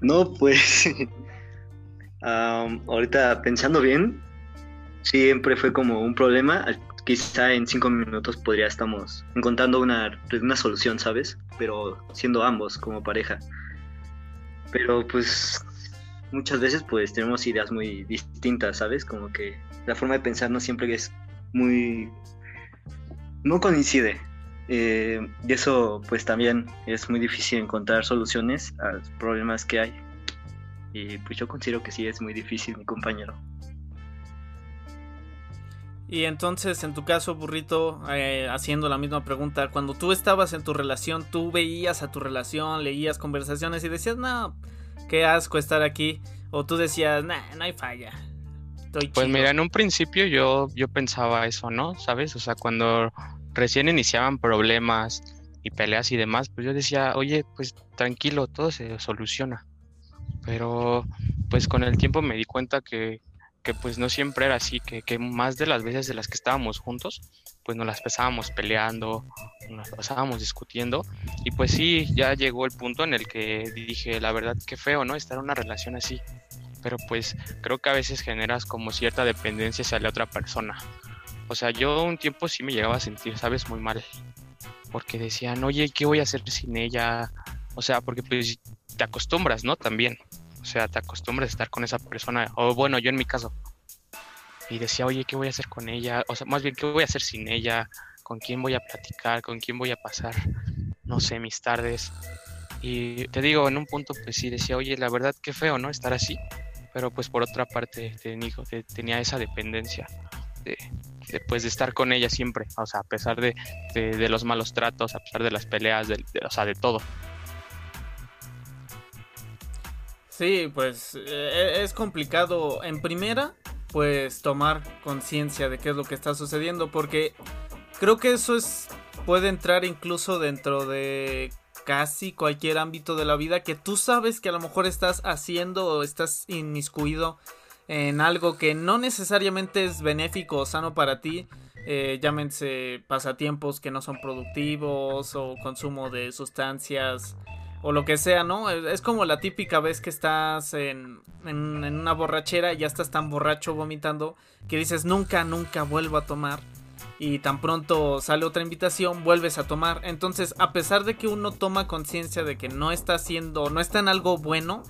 No, pues (laughs) ahorita pensando bien, siempre fue como un problema. Quizá en cinco minutos podría estamos encontrando una, pues, una solución, ¿sabes? Pero siendo ambos como pareja. Pero pues muchas veces pues tenemos ideas muy distintas, ¿sabes? Como que la forma de pensar no siempre es muy... no coincide. Eh, y eso pues también es muy difícil encontrar soluciones a los problemas que hay. Y pues yo considero que sí es muy difícil, mi compañero. Y entonces, en tu caso, burrito, eh, haciendo la misma pregunta, cuando tú estabas en tu relación, tú veías a tu relación, leías conversaciones y decías, no, qué asco estar aquí. O tú decías, nah, no hay falla. pues mira, en un principio yo, yo pensaba eso, ¿no? ¿Sabes? O sea, cuando recién iniciaban problemas y peleas y demás, pues yo decía, oye, pues tranquilo, todo se soluciona pero pues con el tiempo me di cuenta que, pues no siempre era así, que, más de las veces de las que estábamos juntos, pues nos las pasábamos peleando, nos pasábamos discutiendo y pues sí, ya llegó el punto en el que dije, la verdad, qué feo, ¿no? Estar en una relación así, pero pues creo que a veces generas como cierta dependencia hacia la otra persona. O sea, yo un tiempo sí me llegaba a sentir, sabes, muy mal, porque decían, oye, ¿qué voy a hacer sin ella? O sea, porque pues te acostumbras, ¿no? También. O sea, te acostumbras a estar con esa persona. O bueno, yo en mi caso. Y decía, oye, ¿qué voy a hacer con ella? O sea, más bien, ¿qué voy a hacer sin ella? ¿Con quién voy a platicar? ¿Con quién voy a pasar, no sé, mis tardes? Y te digo, en un punto, pues sí, decía, oye, la verdad, qué feo, ¿no? Estar así. Pero pues por otra parte, tenía esa dependencia de, pues, de estar con ella siempre. O sea, a pesar de, de, los malos tratos, a pesar de las peleas, de, o sea, de todo. Sí, pues eh, es complicado en primera, pues tomar conciencia de qué es lo que está sucediendo, porque creo que eso es puede entrar incluso dentro de casi cualquier ámbito de la vida que tú sabes que a lo mejor estás haciendo o estás inmiscuido en algo que no necesariamente es benéfico o sano para ti, eh, llámense pasatiempos que no son productivos o consumo de sustancias o lo que sea, ¿no? Es como la típica vez que estás en, una borrachera y ya estás tan borracho vomitando que dices nunca, nunca vuelvo a tomar. Y tan pronto sale otra invitación, vuelves a tomar. Entonces, a pesar de que uno toma conciencia de que no está haciendo, no está en algo bueno,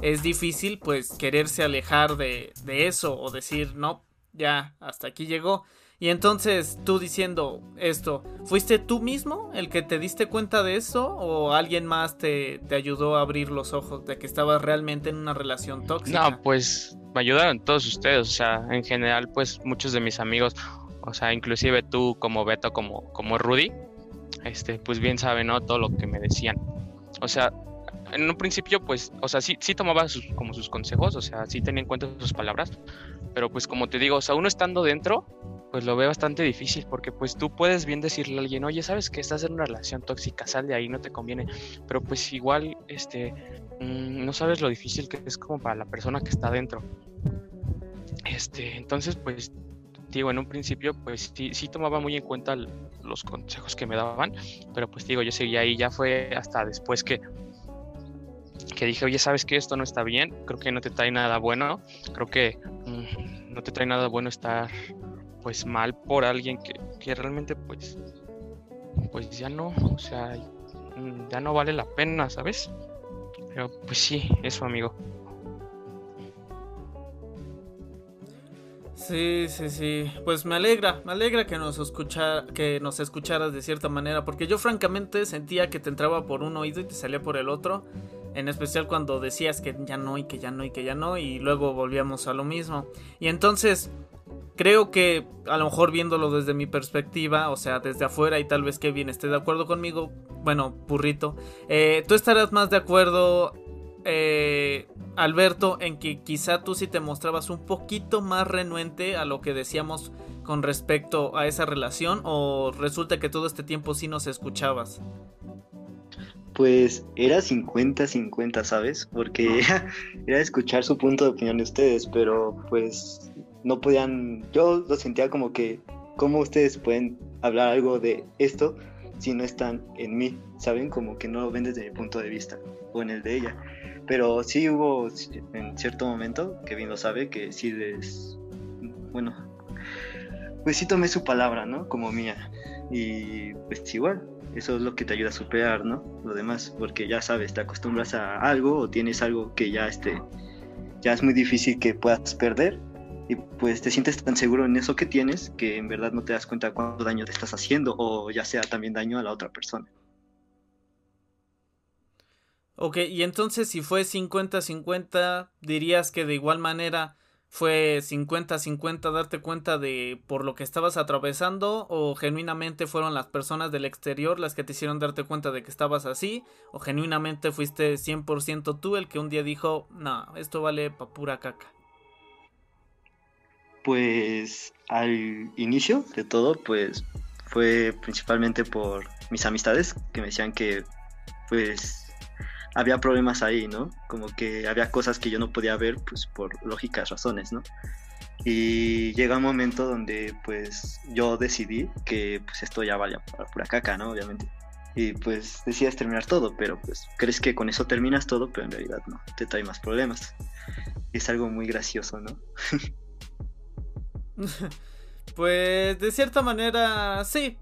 es difícil pues quererse alejar de eso o decir, no, ya, hasta aquí llegó. Y entonces tú diciendo esto, ¿fuiste tú mismo el que te diste cuenta de eso o alguien más te, ayudó a abrir los ojos de que estabas realmente en una relación tóxica? No, pues me ayudaron todos ustedes, o sea, en general pues muchos de mis amigos, o sea, inclusive tú como Beto, como, como Rudy, este, pues bien saben. Todo lo que me decían. O sea, en un principio, pues, o sea, sí, sí tomaba sus, como sus consejos, o sea, sí tenía en cuenta sus palabras, pero pues como te digo, o sea, uno estando dentro, pues lo ve bastante difícil porque pues tú puedes bien decirle a alguien, oye, sabes que estás en una relación tóxica, sal de ahí, no te conviene, pero pues igual, este, mm, no sabes lo difícil que es como para la persona que está dentro. Este, entonces pues digo, en un principio, pues sí, sí tomaba muy en cuenta los consejos que me daban, pero pues digo, yo seguía ahí, ya fue hasta después que, que dije, oye, ¿sabes que esto no está bien? Creo que no te trae nada bueno, creo que mm, no te trae nada bueno estar pues mal por alguien que, que realmente pues pues ya no, o sea, mm, ya no vale la pena, ¿sabes? Pero pues sí, eso amigo. Sí, sí, sí. Pues me alegra, me alegra que nos escucha, que nos escucharas de cierta manera, porque yo francamente sentía que te entraba por un oído y te salía por el otro, en especial cuando decías que ya no y que ya no y que ya no y luego volvíamos a lo mismo. Y entonces creo que a lo mejor viéndolo desde mi perspectiva, o sea, desde afuera y tal vez bien esté de acuerdo conmigo, bueno, burrito, eh, tú estarás más de acuerdo, eh, Alberto, en que quizá tú sí te mostrabas un poquito más renuente a lo que decíamos con respecto a esa relación o resulta que todo este tiempo sí nos escuchabas. Pues era 50-50, ¿sabes? Porque (laughs) era escuchar su punto de opinión de ustedes, pero pues no podían, yo lo sentía como que, ¿cómo ustedes pueden hablar algo de esto si no están en mí? ¿Saben? Como que no lo ven desde mi punto de vista o en el de ella. Pero sí hubo en cierto momento, Kevin lo sabe, que sí les, bueno, pues sí tomé su palabra, ¿no? Como mía. Y pues igual, eso es lo que te ayuda a superar, ¿no? Lo demás, porque ya sabes, te acostumbras a algo o tienes algo que ya este, ya es muy difícil que puedas perder y pues te sientes tan seguro en eso que tienes que en verdad no te das cuenta cuánto daño te estás haciendo o ya sea también daño a la otra persona. Ok, y entonces si fue 50-50, dirías que de igual manera fue 50-50 darte cuenta de por lo que estabas atravesando o genuinamente fueron las personas del exterior las que te hicieron darte cuenta de que estabas así o genuinamente fuiste 100% tú el que un día dijo, no, esto vale pa' pura caca. Pues al inicio de todo, pues fue principalmente por mis amistades que me decían que pues había problemas ahí, ¿no? Como que había cosas que yo no podía ver pues por lógicas razones, ¿no? Y llega un momento donde pues yo decidí que pues esto ya valía para pura caca, ¿no? Obviamente. Y pues decidas terminar todo, pero pues crees que con eso terminas todo, pero en realidad no, te trae más problemas. es algo muy gracioso, ¿no? (laughs) (laughs) pues de cierta manera, sí.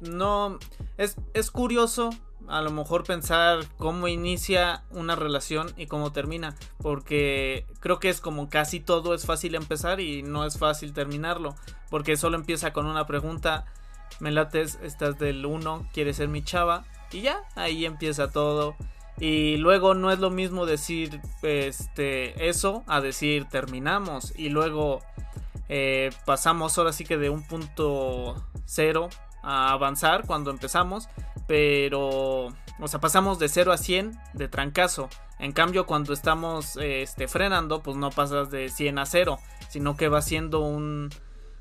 no. Es, es curioso a lo mejor pensar cómo inicia una relación y cómo termina. Porque creo que es como casi todo es fácil empezar y no es fácil terminarlo. Porque solo empieza con una pregunta. Me lates, estás del 1, quieres ser mi chava. Y ya, ahí empieza todo. Y luego no es lo mismo decir este eso a decir terminamos. Y luego eh, pasamos ahora sí que de un punto cero a avanzar cuando empezamos, pero, o sea, pasamos de 0 a 100 de trancazo. En cambio, cuando estamos este, frenando, pues no pasas de 100 a 0, sino que va siendo un,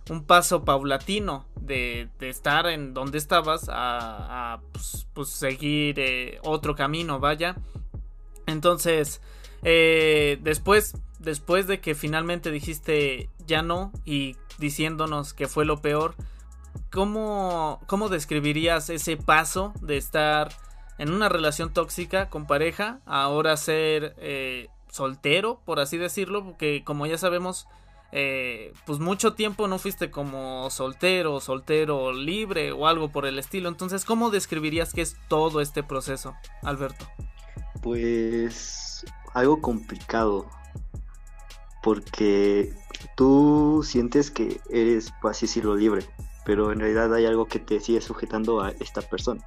un paso paulatino de, de, estar en donde estabas a, pues, pues, seguir eh, otro camino, vaya. Entonces, eh, después, después de que finalmente dijiste ya no y diciéndonos que fue lo peor, ¿cómo, cómo describirías ese paso de estar en una relación tóxica con pareja ahora ser eh, soltero, por así decirlo? Porque como ya sabemos, eh, pues mucho tiempo no fuiste como soltero, soltero libre o algo por el estilo. Entonces, ¿cómo describirías que es todo este proceso, Alberto? Pues algo complicado, porque tú sientes que eres, por así decirlo, libre, pero en realidad hay algo que te sigue sujetando a esta persona.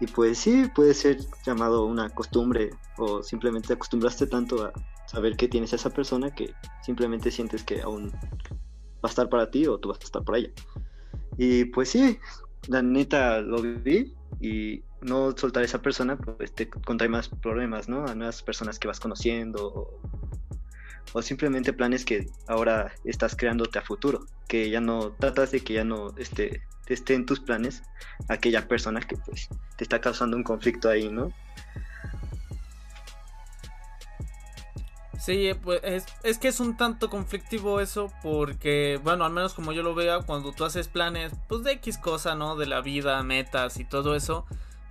Y pues sí, puede ser llamado una costumbre o simplemente acostumbraste tanto a saber que tienes a esa persona que simplemente sientes que aún va a estar para ti o tú vas a estar para ella. Y pues sí, la neta lo vi y no soltar a esa persona pues te contrae más problemas, ¿no? A nuevas personas que vas conociendo o simplemente planes que ahora estás creándote a futuro, que ya no tratas de que ya no esté, esté en tus planes aquella persona que pues te está causando un conflicto ahí, ¿no? Sí, pues es, es, que es un tanto conflictivo eso porque, bueno, al menos como yo lo veo, cuando tú haces planes, pues de X cosa, ¿no? De la vida, metas y todo eso,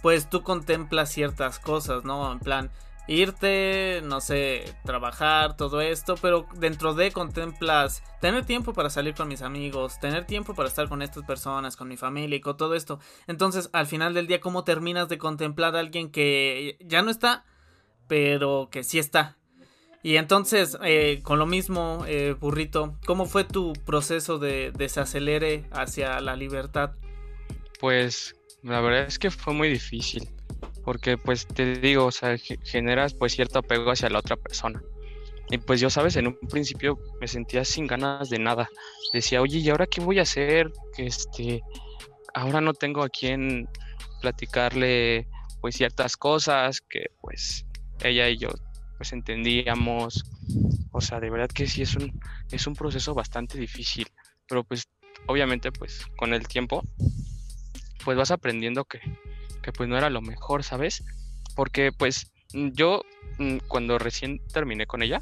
pues tú contemplas ciertas cosas, ¿no? En plan, irte, no sé, trabajar, todo esto, pero dentro de contemplas tener tiempo para salir con mis amigos, tener tiempo para estar con estas personas, con mi familia y con todo esto. Entonces, al final del día, ¿cómo terminas de contemplar a alguien que ya no está, pero que sí está? Y entonces, eh, con lo mismo, eh, burrito, ¿cómo fue tu proceso de desacelere hacia la libertad? Pues la verdad es que fue muy difícil porque pues te digo, o sea, generas pues cierto apego hacia la otra persona. Y pues yo, sabes, en un principio me sentía sin ganas de nada. Decía, oye, ¿y ahora qué voy a hacer? Este, ahora no tengo a quien platicarle pues ciertas cosas que pues ella y yo pues entendíamos. O sea, de verdad que sí es un, es un proceso bastante difícil. Pero pues obviamente pues con el tiempo pues vas aprendiendo que, que pues no era lo mejor, ¿sabes? Porque pues yo mm, cuando recién terminé con ella,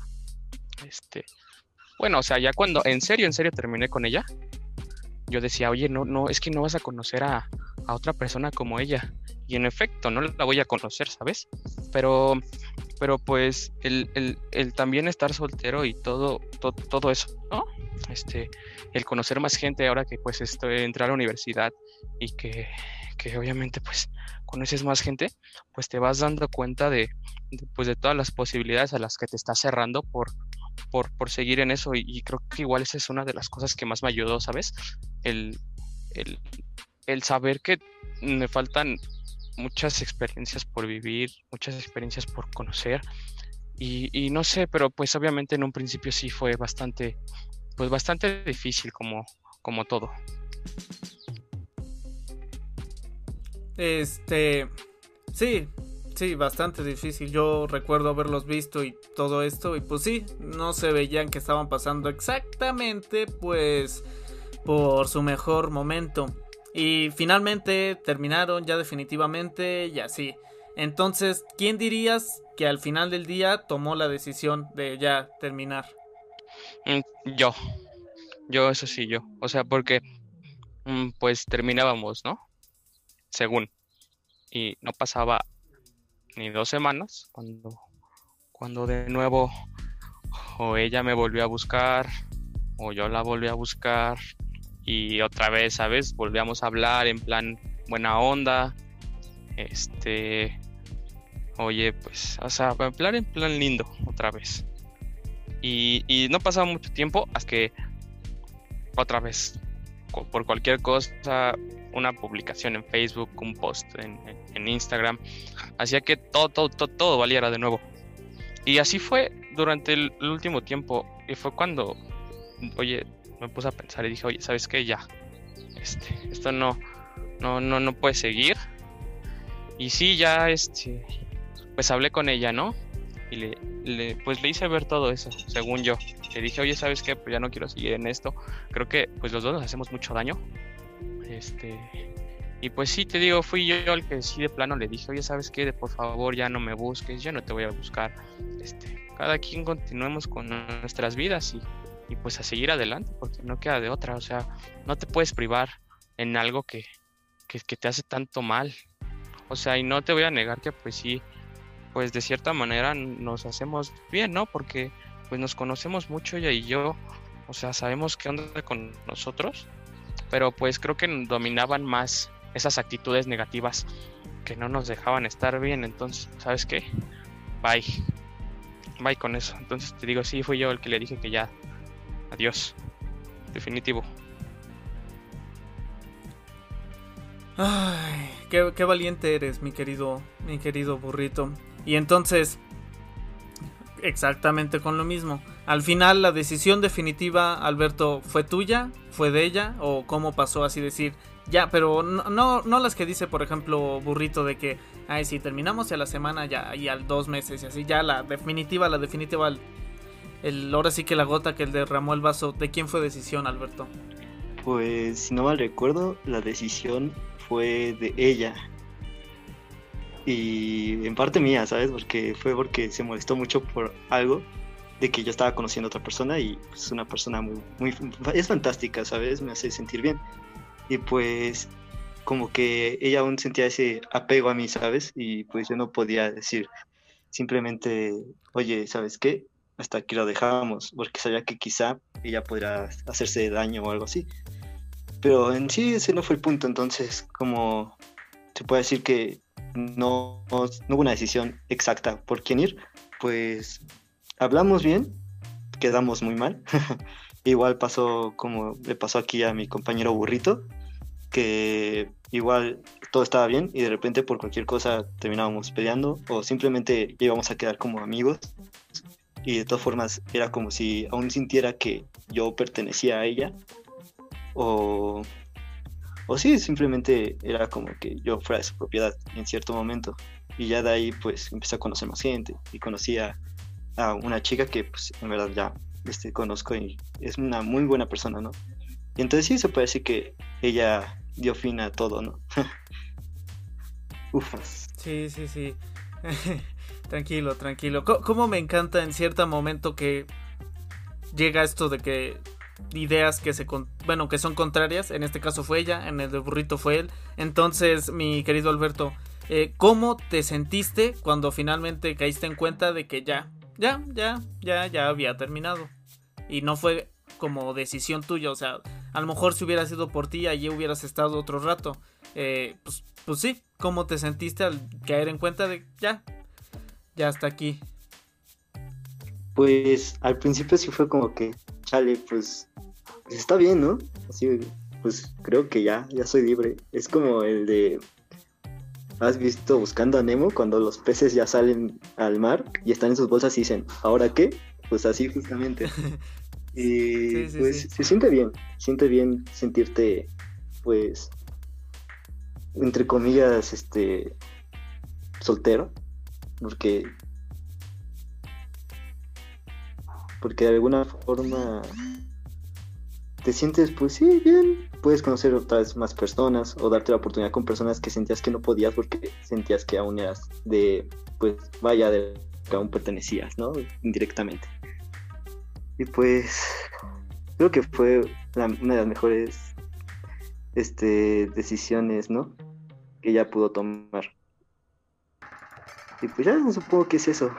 este, bueno, o sea, ya cuando en serio, en serio terminé con ella, yo decía, oye, no, no, es que no vas a conocer a, a otra persona como ella. Y en efecto, no la voy a conocer, ¿sabes? Pero, pero pues el, el, el también estar soltero y todo, todo, todo, eso, ¿no? Este, el conocer más gente ahora que pues estoy entrar a la universidad y que, que obviamente pues conoces más gente, pues te vas dando cuenta de, pues, de todas las posibilidades a las que te estás cerrando por, por, por seguir en eso. Y, creo que igual esa es una de las cosas que más me ayudó, ¿sabes? El, el, el saber que me faltan muchas experiencias por vivir, muchas experiencias por conocer. Y, no sé, pero pues obviamente en un principio sí fue bastante, pues bastante difícil como, como todo. Este, sí, sí, bastante difícil. Yo recuerdo haberlos visto y todo esto y pues sí, no se veían que estaban pasando exactamente pues por su mejor momento. Y finalmente terminaron ya definitivamente y así. Entonces, ¿quién dirías que al final del día tomó la decisión de ya terminar? Mm, yo. Yo, eso sí, yo. O sea, porque mm, pues terminábamos, ¿no? según. Y no pasaba ni dos semanas cuando, cuando de nuevo o ella me volvió a buscar o yo la volví a buscar y otra vez, ¿sabes? Volvíamos a hablar en plan buena onda. Este, oye, pues, o sea, hablar en plan lindo otra vez. Y, y no pasaba mucho tiempo hasta que otra vez, por cualquier cosa, una publicación en Facebook, un post en, Instagram, hacía que todo, todo, todo, valiera de nuevo. Y así fue durante el, último tiempo. Y fue cuando, oye, me puse a pensar y dije, oye, ¿sabes qué? Ya, este, esto no, no, no, no puede seguir. Y sí, ya, este, pues hablé con ella, ¿no? Y le, pues le hice ver todo eso, según yo. Le dije, oye, ¿sabes qué? Pues ya no quiero seguir en esto. Creo que pues los dos nos hacemos mucho daño. Este, y pues sí, te digo, fui yo el que sí de plano le dije, oye, ¿sabes qué? Por favor, ya no me busques, yo no te voy a buscar. Este, cada quien continuemos con nuestras vidas y, y pues a seguir adelante, porque no queda de otra. O sea, no te puedes privar en algo que, que, que te hace tanto mal. O sea, y no te voy a negar que pues sí, pues de cierta manera nos hacemos bien, ¿no? Porque pues nos conocemos mucho ella y yo, o sea, sabemos qué onda con nosotros pero pues creo que dominaban más esas actitudes negativas que no nos dejaban estar bien. Entonces, ¿sabes qué? Bye. Bye con eso. Entonces te digo, sí, fui yo el que le dije que ya. Adiós. Definitivo. Ay, qué, valiente eres, mi querido, mi querido burrito. Y entonces, exactamente con lo mismo. Al final, la decisión definitiva, Alberto, ¿fue tuya? ¿Fue de ella? ¿O cómo pasó así decir? Ya, pero no, no, las que dice, por ejemplo, Burrito, de que, ay, si terminamos ya la semana, ya, y al dos meses, y así, ya la definitiva, la definitiva, el, ahora sí que la gota que derramó el vaso, ¿de quién fue decisión, Alberto? Pues, si no mal recuerdo, la decisión fue de ella y en parte mía, ¿sabes? Porque fue porque se molestó mucho por algo de que yo estaba conociendo a otra persona y es una persona muy, muy, es fantástica, ¿sabes? Me hace sentir bien. Y pues como que ella aún sentía ese apego a mí, ¿sabes? Y pues yo no podía decir simplemente, oye, ¿sabes qué? Hasta aquí lo dejamos, porque sabía que quizá ella podría hacerse daño o algo así. Pero en sí ese no fue el punto, entonces como se puede decir que no, no, no hubo una decisión exacta por quién ir, pues hablamos bien, quedamos muy mal. (laughs) igual pasó como le pasó aquí a mi compañero burrito, que igual todo estaba bien y de repente por cualquier cosa terminábamos peleando o simplemente íbamos a quedar como amigos y de todas formas era como si aún sintiera que yo pertenecía a ella o, o sí, simplemente era como que yo fuera de su propiedad en cierto momento y ya de ahí pues empecé a conocer más gente y conocí a, a una chica que pues en verdad ya este, conozco y es una muy buena persona, ¿no? Y entonces sí se puede decir que ella dio fin a todo, ¿no? (laughs) Ufas. Sí, sí, sí. (laughs) tranquilo, tranquilo. C ¿Cómo me encanta en cierto momento que llega esto de que ideas que se bueno que son contrarias en este caso fue ella en el de burrito fue él entonces mi querido Alberto eh, cómo te sentiste cuando finalmente caíste en cuenta de que ya ya, ya, ya, ya había terminado. Y no fue como decisión tuya, o sea, a lo mejor si hubiera sido por ti, allí hubieras estado otro rato. Eh, pues, pues sí, ¿cómo te sentiste al caer en cuenta de ya, ya hasta aquí? Pues al principio sí fue como que, chale, pues, pues está bien, ¿no? Así, pues creo que ya, ya soy libre. Es como el de ¿Has visto buscando a Nemo cuando los peces ya salen al mar y están en sus bolsas y dicen, ¿ahora qué? Pues así justamente. (laughs) y pues se siente bien, siente bien sentirte, pues, entre comillas, este, soltero, porque, porque de alguna forma te sientes, pues sí, bien, puedes conocer otras más personas o darte la oportunidad con personas que sentías que no podías porque sentías que aún eras de, pues vaya, de que aún pertenecías, ¿no? Indirectamente. Y pues creo que fue una de las mejores este, decisiones, ¿no? Que ella pudo tomar. Y pues ya supongo que es eso.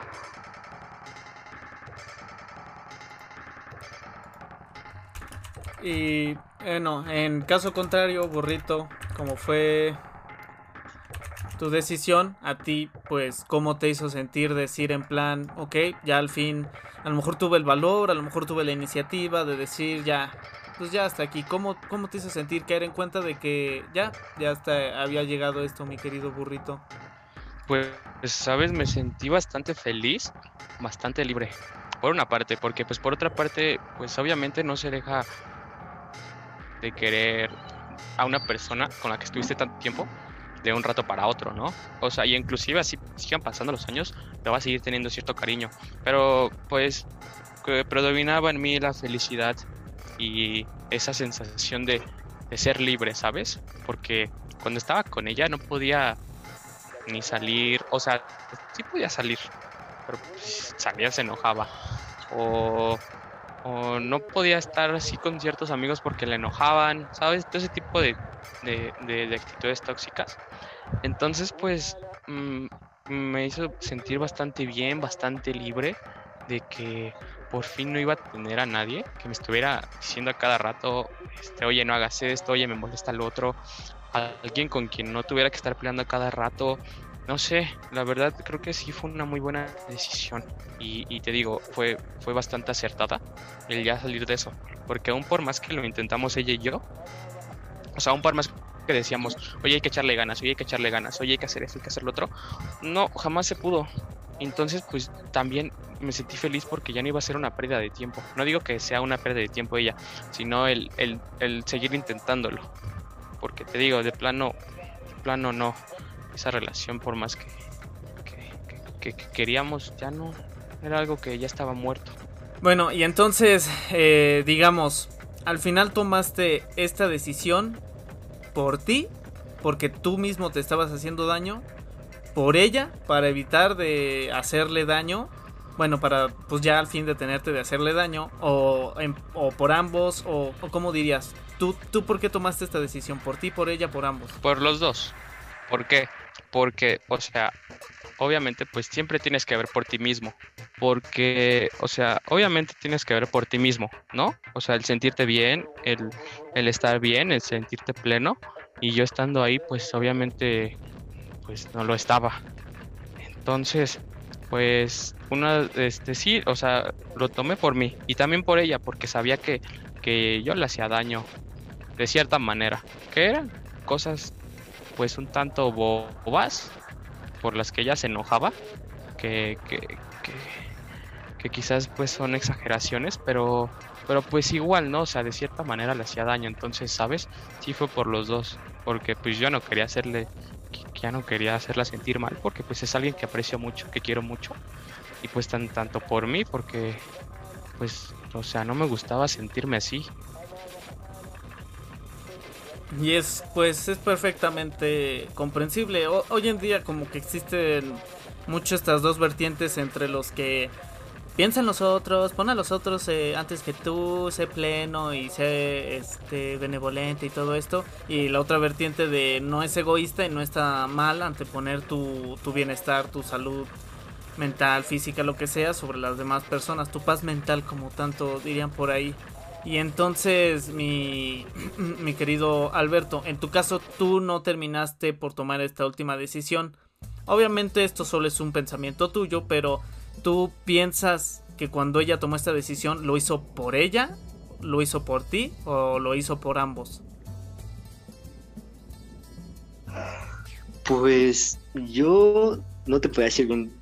Y bueno, en caso contrario, burrito, como fue tu decisión, a ti, pues, ¿cómo te hizo sentir decir en plan, ok, ya al fin, a lo mejor tuve el valor, a lo mejor tuve la iniciativa de decir ya, pues ya hasta aquí, ¿cómo, cómo te hizo sentir caer en cuenta de que ya, ya hasta había llegado esto, mi querido burrito? Pues, sabes, me sentí bastante feliz, bastante libre. Por una parte, porque pues por otra parte, pues obviamente no se deja de querer a una persona con la que estuviste tanto tiempo de un rato para otro, ¿no? O sea, y inclusive así sigan pasando los años, te va a seguir teniendo cierto cariño. Pero pues predominaba en mí la felicidad y esa sensación de, de ser libre, ¿sabes? Porque cuando estaba con ella no podía ni salir, o sea, sí podía salir, pero pues, salía se enojaba. O o no podía estar así con ciertos amigos porque le enojaban, ¿sabes? Todo ese tipo de, de, actitudes tóxicas. Entonces, pues, mm, me hizo sentir bastante bien, bastante libre de que por fin no iba a tener a nadie que me estuviera diciendo a cada rato, este, oye, no hagas esto, oye, me molesta lo otro, alguien con quien no tuviera que estar peleando a cada rato, no sé, la verdad creo que sí fue una muy buena decisión. Y, te digo, fue, fue bastante acertada el ya salir de eso. Porque aún por más que lo intentamos ella y yo, o sea, aún por más que decíamos, oye, hay que echarle ganas, oye, hay que echarle ganas, oye, hay que hacer esto, hay que hacer lo otro, no, jamás se pudo. Entonces, pues también me sentí feliz porque ya no iba a ser una pérdida de tiempo. No digo que sea una pérdida de tiempo ella, sino el, el, el seguir intentándolo. Porque te digo, de plano, de plano no. Esa relación por más que, que, queríamos, ya no, era algo que ya estaba muerto. Bueno, y entonces, eh, digamos, al final tomaste esta decisión por ti, porque tú mismo te estabas haciendo daño, por ella, para evitar de hacerle daño, bueno, para pues ya al fin detenerte de hacerle daño o, o por ambos o, o dirías, ¿Tú, ¿Tú por qué tomaste esta decisión? ¿Por ti, por ella, por ambos? Por los dos. ¿Por qué? Porque, o sea, obviamente pues siempre tienes que ver por ti mismo, porque, o sea, obviamente tienes que ver por ti mismo, ¿no? O sea, el sentirte bien, el, el estar bien, el sentirte pleno, y yo estando ahí pues obviamente pues no lo estaba. Entonces, pues una, este sí, o sea, lo tomé por mí y también por ella, porque sabía que, que yo le hacía daño de cierta manera, que eran cosas pues un tanto bobas por las que ella se enojaba, que, que, que, quizás pues son exageraciones, pero, pero pues igual, ¿no? O sea, de cierta manera le hacía daño, entonces, ¿sabes? Sí fue por los dos, porque pues yo no quería hacerle, ya no quería hacerla sentir mal, porque pues es alguien que aprecio mucho, que quiero mucho, y pues tan, tanto por mí, porque pues, o sea, no me gustaba sentirme así, y es, pues, es perfectamente comprensible. hoy en día como que existen mucho estas dos vertientes entre los que piensan los otros, pon a los otros eh, antes que tú, sé pleno y sé este, benevolente y todo esto. Y la otra vertiente de no es egoísta y no está mal anteponer tu, tu bienestar, tu salud mental, física, lo que sea, sobre las demás personas, tu paz mental como tanto dirían por ahí. Y entonces, mi, (clears throat) mi querido Alberto, en tu caso tú no terminaste por tomar esta última decisión. Obviamente esto solo es un pensamiento tuyo, pero tú piensas que cuando ella tomó esta decisión lo hizo por ella, lo hizo por ti o lo hizo por ambos. Pues yo no te puedo decir bien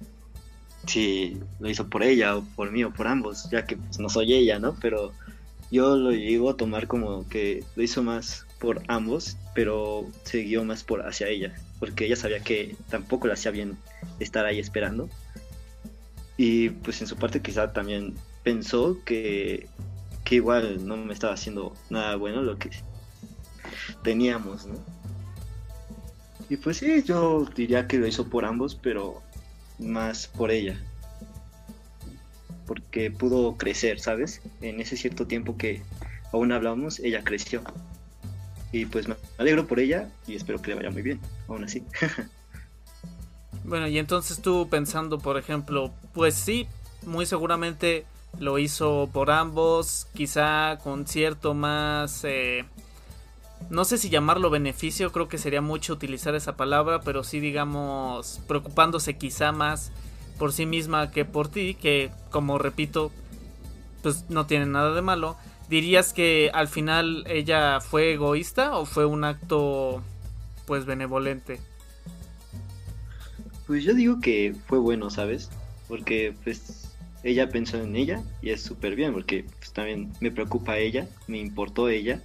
si lo hizo por ella o por mí o por ambos, ya que pues, no soy ella, ¿no? Pero yo lo llego a tomar como que lo hizo más por ambos, pero se guió más por hacia ella, porque ella sabía que tampoco le hacía bien estar ahí esperando. Y pues en su parte quizá también pensó que, que igual no me estaba haciendo nada bueno lo que teníamos, ¿no? Y pues sí, yo diría que lo hizo por ambos, pero más por ella porque pudo crecer, ¿sabes? En ese cierto tiempo que aún hablamos, ella creció. Y pues me alegro por ella y espero que le vaya muy bien, aún así. (laughs) bueno, y entonces tú pensando, por ejemplo, pues sí, muy seguramente lo hizo por ambos, quizá con cierto más... Eh, no sé si llamarlo beneficio, creo que sería mucho utilizar esa palabra, pero sí digamos preocupándose quizá más por sí misma que por ti, que como repito, pues no tiene nada de malo. ¿Dirías que al final ella fue egoísta o fue un acto pues benevolente? Pues yo digo que fue bueno, ¿sabes? Porque pues ella pensó en ella y es súper bien porque pues, también me preocupa ella, me importó ella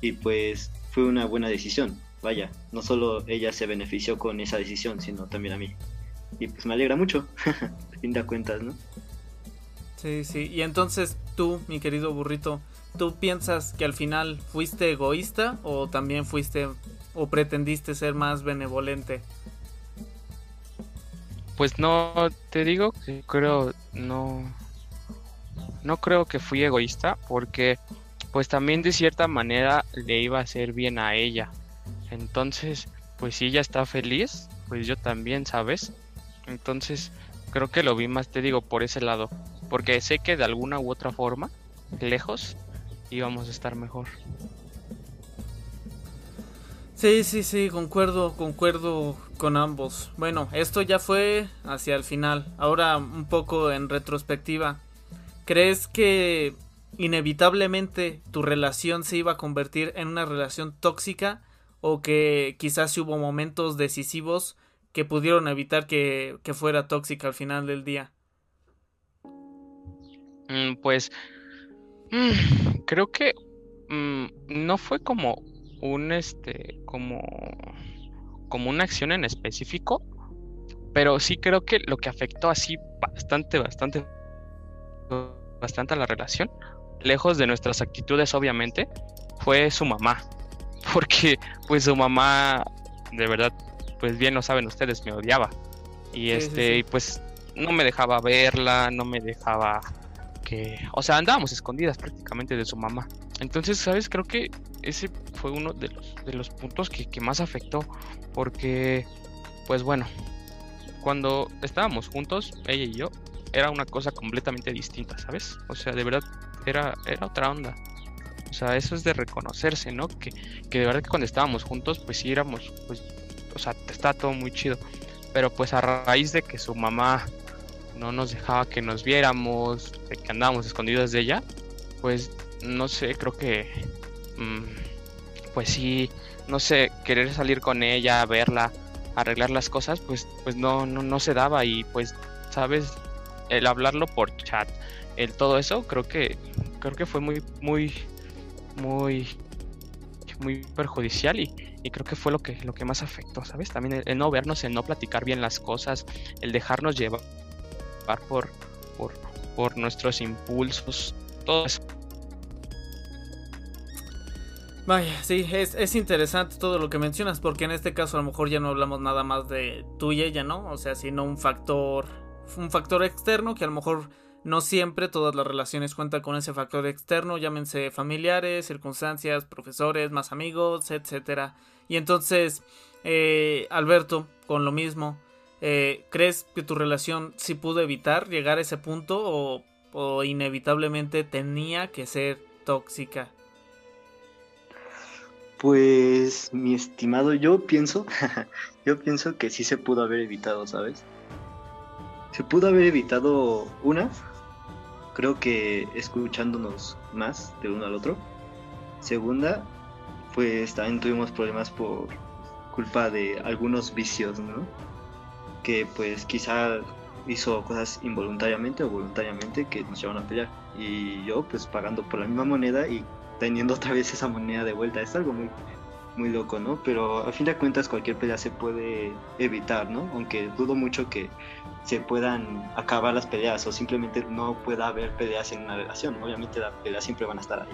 y pues fue una buena decisión. Vaya, no solo ella se benefició con esa decisión, sino también a mí. Y pues me alegra mucho, (laughs) a fin de cuentas, ¿no? Sí, sí. Y entonces tú, mi querido burrito, ¿tú piensas que al final fuiste egoísta o también fuiste o pretendiste ser más benevolente? Pues no, te digo que creo, no, no creo que fui egoísta porque pues también de cierta manera le iba a hacer bien a ella. Entonces, pues si ella está feliz, pues yo también, ¿sabes? Entonces, creo que lo vi más, te digo, por ese lado. Porque sé que de alguna u otra forma, lejos, íbamos a estar mejor. Sí, sí, sí, concuerdo, concuerdo con ambos. Bueno, esto ya fue hacia el final. Ahora un poco en retrospectiva. ¿Crees que inevitablemente tu relación se iba a convertir en una relación tóxica? ¿O que quizás hubo momentos decisivos que pudieron evitar que, fuera tóxica al final del día? Mm, pues mm, creo que mm, no fue como un este como como una acción en específico pero sí creo que lo que afectó así bastante bastante bastante a la relación lejos de nuestras actitudes obviamente fue su mamá (laughs) porque pues su mamá de verdad pues bien lo saben ustedes, me odiaba. Y este, pues no me dejaba verla, no me dejaba que, o sea, andábamos escondidas prácticamente de su mamá. Entonces, ¿sabes? Creo que ese fue uno de los, de los puntos que, que más afectó, porque, pues bueno, cuando estábamos juntos, ella y yo, era una cosa completamente distinta, ¿sabes? O sea, de verdad, era, era otra onda. O sea, eso es de reconocerse, ¿no? Que, que de verdad que cuando estábamos juntos, pues sí éramos, pues, o sea, está todo muy chido. Pero pues a raíz de que su mamá no nos dejaba que nos viéramos, de que andábamos escondidos de ella, pues no sé, creo que, mm, pues sí, no sé, querer salir con ella, verla, arreglar las cosas, pues, pues no, no, no se daba y pues, sabes, el hablarlo por chat, el todo eso, creo que, creo que fue muy, muy, muy, muy perjudicial y, y creo que fue lo que, lo que más afectó, ¿sabes? También el, no vernos, el no platicar bien las cosas, el dejarnos llevar por, por, por nuestros impulsos, todo eso. Vaya, sí, es, es interesante todo lo que mencionas, porque en este caso a lo mejor ya no hablamos nada más de tú y ella, ¿no? O sea, sino un factor, un factor externo que a lo mejor no siempre todas las relaciones cuentan con ese factor externo, llámense familiares, circunstancias, profesores, más amigos, etcétera. Y entonces, eh, Alberto, con lo mismo, eh, ¿crees que tu relación sí pudo evitar llegar a ese punto o, o inevitablemente tenía que ser tóxica? Pues, mi estimado, yo pienso, (laughs) yo pienso que sí se pudo haber evitado, ¿sabes? Se pudo haber evitado una, creo que escuchándonos más de uno al otro. Segunda, pues también tuvimos problemas por culpa de algunos vicios, ¿no? Que pues quizá hizo cosas involuntariamente o voluntariamente que nos llevaron a pelear. Y yo pues pagando por la misma moneda y teniendo otra vez esa moneda de vuelta. Es algo muy, muy loco, ¿no? Pero a fin de cuentas cualquier pelea se puede evitar, ¿no? Aunque dudo mucho que se puedan acabar las peleas o simplemente no pueda haber peleas en una relación. Obviamente las peleas siempre van a estar ahí.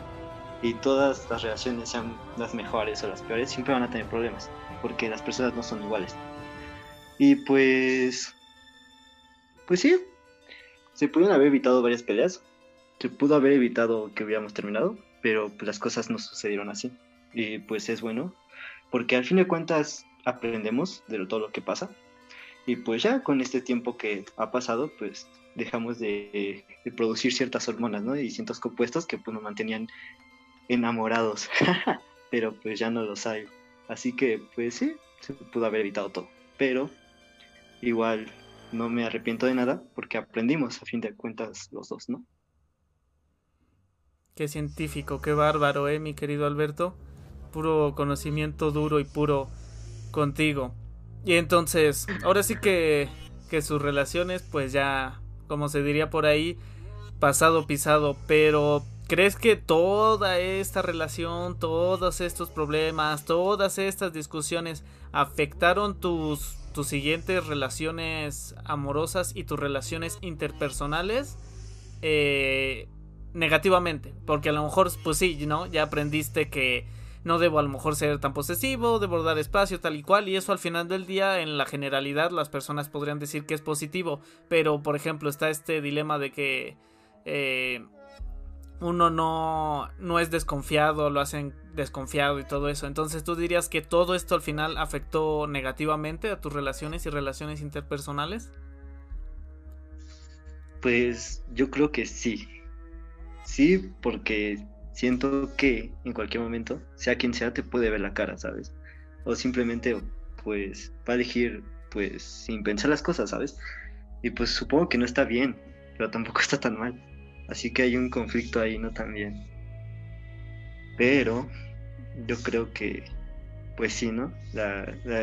Y todas las relaciones, sean las mejores o las peores, siempre van a tener problemas. Porque las personas no son iguales. Y pues... Pues sí. Se pudieron haber evitado varias peleas. Se pudo haber evitado que hubiéramos terminado pero pues, las cosas no sucedieron así. Y pues es bueno, porque al fin de cuentas aprendemos de todo lo que pasa. Y pues ya con este tiempo que ha pasado, pues dejamos de, producir ciertas hormonas, ¿no? Y ciertos compuestos que pues nos mantenían enamorados. (laughs) pero pues ya no los hay. Así que pues sí, se pudo haber evitado todo. Pero igual no me arrepiento de nada porque aprendimos a fin de cuentas los dos, ¿no? Qué científico, qué bárbaro, eh, mi querido Alberto. Puro conocimiento duro y puro contigo. Y entonces, ahora sí que, que sus relaciones, pues ya, como se diría por ahí, pasado pisado. Pero, ¿crees que toda esta relación, todos estos problemas, todas estas discusiones afectaron tus, tus siguientes relaciones amorosas y tus relaciones interpersonales? Eh, negativamente, porque a lo mejor, pues sí, ¿no? Ya aprendiste que no debo a lo mejor ser tan posesivo, debo dar espacio tal y cual, y eso al final del día, en la generalidad, las personas podrían decir que es positivo, pero por ejemplo está este dilema de que eh, uno no, no es desconfiado, lo hacen desconfiado y todo eso, entonces tú dirías que todo esto al final afectó negativamente a tus relaciones y relaciones interpersonales? Pues yo creo que sí, Sí, porque siento que en cualquier momento, sea quien sea, te puede ver la cara, ¿sabes? O simplemente, pues, va a elegir, pues, sin pensar las cosas, ¿sabes? Y pues supongo que no está bien, pero tampoco (laughs) está tan mal. Así que hay un conflicto ahí, ¿no? También. Pero yo creo que, pues sí, ¿no?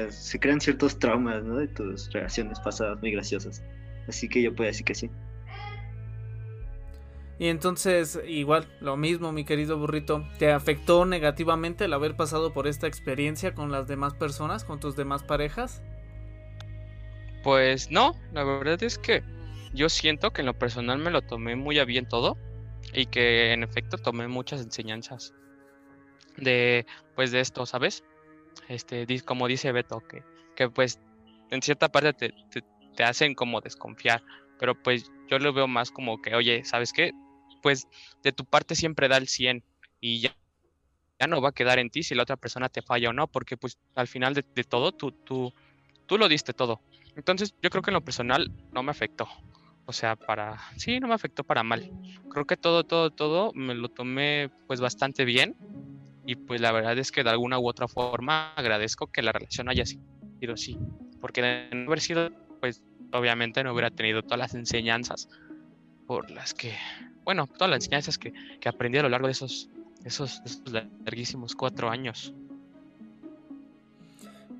se crean ciertos traumas, ¿no? De tus relaciones pasadas muy graciosas. Así que yo puedo decir que sí. Y entonces, igual, lo mismo, mi querido burrito, ¿te afectó negativamente el haber pasado por esta experiencia con las demás personas, con tus demás parejas? Pues no, la verdad es que yo siento que en lo personal me lo tomé muy a bien todo y que en efecto tomé muchas enseñanzas de pues de esto, ¿sabes? Este, como dice Beto, que, que pues en cierta parte te, te hacen como desconfiar, pero pues yo lo veo más como que, oye, ¿sabes qué? Pues de tu parte siempre da el 100 y ya, ya no va a quedar en ti si la otra persona te falla o no, porque pues al final de, todo tú, tú, tú lo diste todo. Entonces yo creo que en lo personal no me afectó. O sea, para... Sí, no me afectó para mal. Creo que todo, todo, todo me lo tomé pues bastante bien. Y pues la verdad es que de alguna u otra forma agradezco que la relación haya sido así. Porque de no haber sido, pues obviamente no hubiera tenido todas las enseñanzas por las que... Bueno, todas las enseñanzas que, que aprendí a lo largo de esos, esos, larguísimos cuatro años.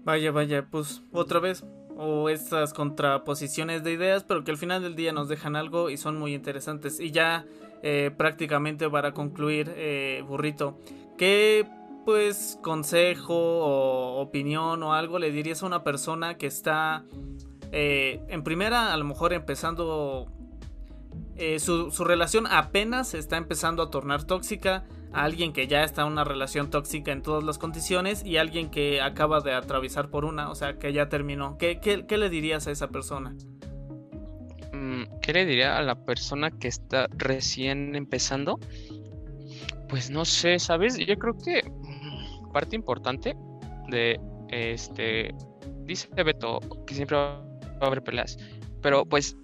Vaya, vaya, pues otra vez o estas contraposiciones de ideas, pero que al final del día nos dejan algo y son muy interesantes. Y ya eh, prácticamente para concluir, eh, burrito, ¿qué pues consejo o opinión o algo le dirías a una persona que está eh, en primera, a lo mejor empezando su, su relación apenas está empezando a tornar tóxica? a alguien que ya está en una relación tóxica en todas las condiciones y alguien que acaba de atravesar por una, o sea, que ya terminó. ¿Qué, qué, le dirías a esa persona? Mm, ¿Qué le diría a la persona que está recién empezando? Pues no sé, ¿sabes? Yo creo que mm, parte importante de este dice Beto que siempre va a haber peleas, pero pues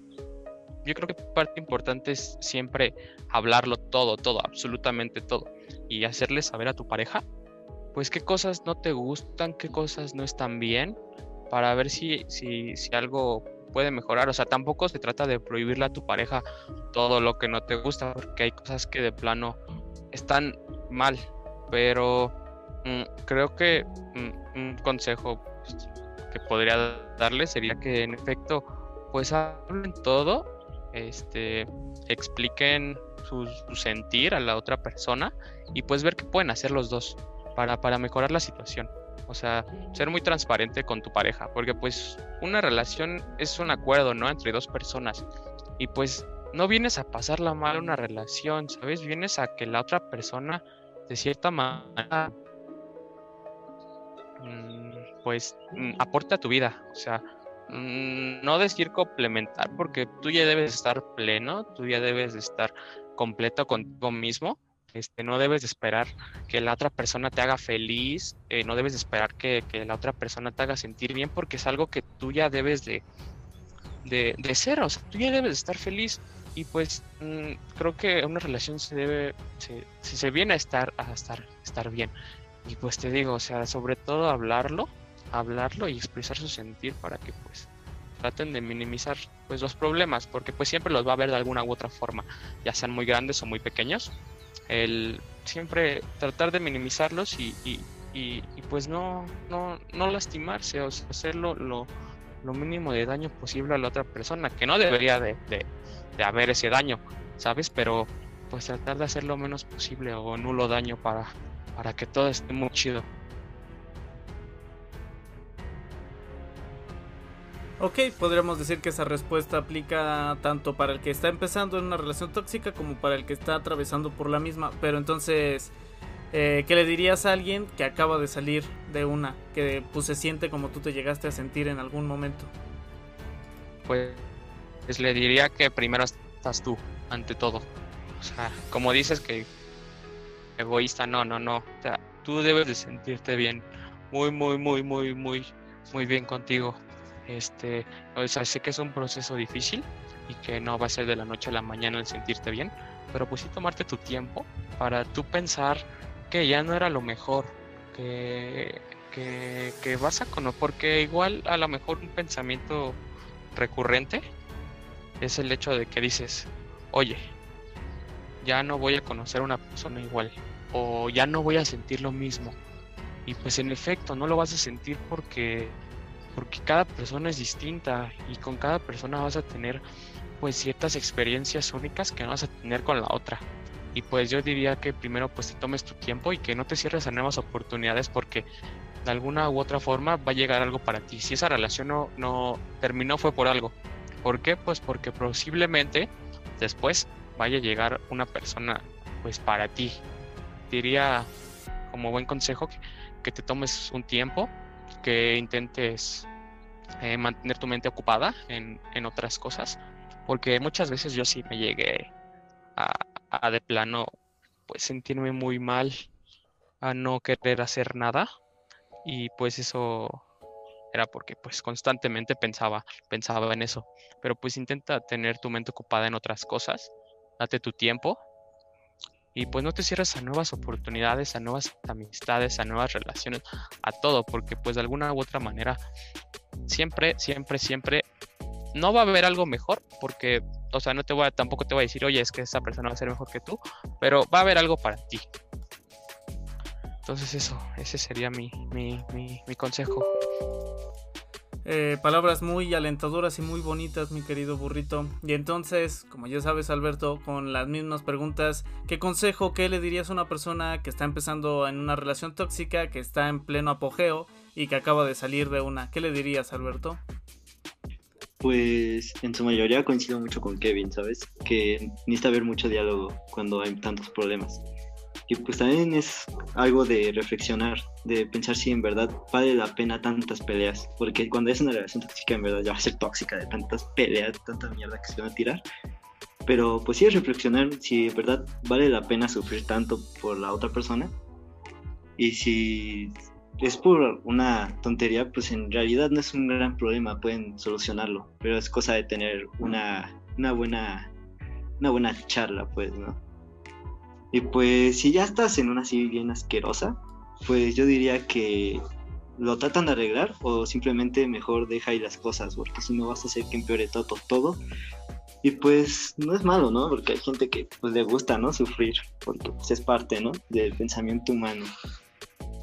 yo creo que parte importante es siempre hablarlo todo, todo, absolutamente todo y hacerle saber a tu pareja, pues qué cosas no te gustan, qué cosas no están bien, para ver si, si, si algo puede mejorar. O sea, tampoco se trata de prohibirle a tu pareja todo lo que no te gusta, porque hay cosas que de plano están mal. Pero mm, creo que mm, un consejo pues, que podría darle sería que en efecto, pues hablen todo, este, expliquen su, sentir a la otra persona y pues ver qué pueden hacer los dos para, para mejorar la situación. O sea, ser muy transparente con tu pareja, porque pues una relación es un acuerdo, ¿no? Entre dos personas. Y pues no vienes a pasarla mal una relación, ¿sabes? Vienes a que la otra persona, de cierta manera, mm, pues mm, aporte a tu vida. O sea, no decir complementar, porque tú ya debes estar pleno, tú ya debes estar completo contigo mismo. Este, no debes de esperar que la otra persona te haga feliz, eh, no debes de esperar que, la otra persona te haga sentir bien porque es algo que tú ya debes de, de, ser, o sea, tú ya debes de estar feliz y pues mm, creo que una relación se debe, se, se viene a estar, a estar, estar bien y pues te digo, o sea, sobre todo hablarlo, hablarlo y expresar su sentir para que pues traten de minimizar pues los problemas, porque pues siempre los va a haber de alguna u otra forma, ya sean muy grandes o muy pequeños. El siempre tratar de minimizarlos y, y, pues no, no, no lastimarse, o hacerlo lo, lo, mínimo de daño posible a la otra persona, que no debería de, de, de haber ese daño, ¿sabes? Pero pues tratar de hacer lo menos posible o nulo daño para, para que todo esté muy chido. Ok, podríamos decir que esa respuesta aplica tanto para el que está empezando en una relación tóxica como para el que está atravesando por la misma. Pero entonces, eh, ¿qué le dirías a alguien que acaba de salir de una, que pues, se siente como tú te llegaste a sentir en algún momento? Pues, le diría que primero estás tú, ante todo. O sea, como dices que egoísta, no, no, no. O sea, tú debes de sentirte bien, muy, muy, muy, muy, muy, muy bien contigo este, o sea, sé que es un proceso difícil y que no va a ser de la noche a la mañana el sentirte bien, pero pues sí tomarte tu tiempo para tú pensar que ya no era lo mejor, que, que, que vas a conocer, porque igual a lo mejor un pensamiento recurrente es el hecho de que dices, oye, ya no voy a conocer a una persona igual, o ya no voy a sentir lo mismo. Y pues en efecto, no lo vas a sentir porque porque cada persona es distinta y con cada persona vas a tener pues ciertas experiencias únicas que no vas a tener con la otra. Y pues yo diría que primero pues te tomes tu tiempo y que no te cierres a nuevas oportunidades porque de alguna u otra forma va a llegar algo para ti. Si esa relación no, no terminó fue por algo. ¿Por qué? Pues porque posiblemente después vaya a llegar una persona pues para ti. Diría como buen consejo que, que te tomes un tiempo que intentes eh, mantener tu mente ocupada en, en, otras cosas, porque muchas veces yo sí me llegué a, a, de plano pues sentirme muy mal, a no querer hacer nada y pues eso era porque pues constantemente pensaba, pensaba en eso, pero pues intenta tener tu mente ocupada en otras cosas, date tu tiempo y pues no te cierres a nuevas oportunidades, a nuevas amistades, a nuevas relaciones, a todo, porque pues de alguna u otra manera siempre, siempre, siempre no va a haber algo mejor, porque, o sea, no te voy a, tampoco te voy a decir, oye, es que esa persona va a ser mejor que tú, pero va a haber algo para ti. Entonces eso, ese sería mi, mi, mi, mi consejo. Eh, palabras muy alentadoras y muy bonitas, mi querido burrito. Y entonces, como ya sabes, Alberto, con las mismas preguntas, ¿qué consejo, qué le dirías a una persona que está empezando en una relación tóxica, que está en pleno apogeo y que acaba de salir de una? ¿Qué le dirías, Alberto? Pues en su mayoría coincido mucho con Kevin, ¿sabes? Que necesita haber mucho diálogo cuando hay tantos problemas. Y pues también es algo de reflexionar, de pensar si en verdad vale la pena tantas peleas, porque cuando es una relación tóxica en verdad ya va a ser tóxica de tantas peleas, tanta mierda que se van a tirar. Pero pues sí es reflexionar si en verdad vale la pena sufrir tanto por la otra persona. Y si es por una tontería, pues en realidad no es un gran problema, pueden solucionarlo, pero es cosa de tener una, una buena una buena charla, pues, ¿no? Y pues si ya estás en una así bien asquerosa, pues yo diría que lo tratan de arreglar o simplemente mejor deja ahí las cosas, porque si no vas a hacer que empeore todo, todo. Y pues no es malo, ¿no? Porque hay gente que pues le gusta, ¿no? Sufrir, porque pues, es parte, ¿no? Del pensamiento humano.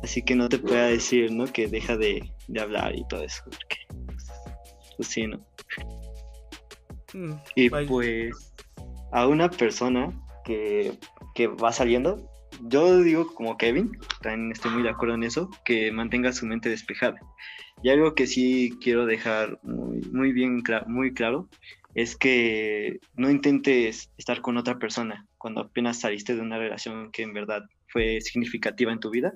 Así que no te pueda decir, ¿no? Que deja de, de hablar y todo eso, porque pues sí, ¿no? Mm, y pues a una persona que que va saliendo, yo digo como Kevin, también estoy muy de acuerdo en eso, que mantenga su mente despejada. Y algo que sí quiero dejar muy, muy bien, muy claro, es que no intentes estar con otra persona cuando apenas saliste de una relación que en verdad fue significativa en tu vida,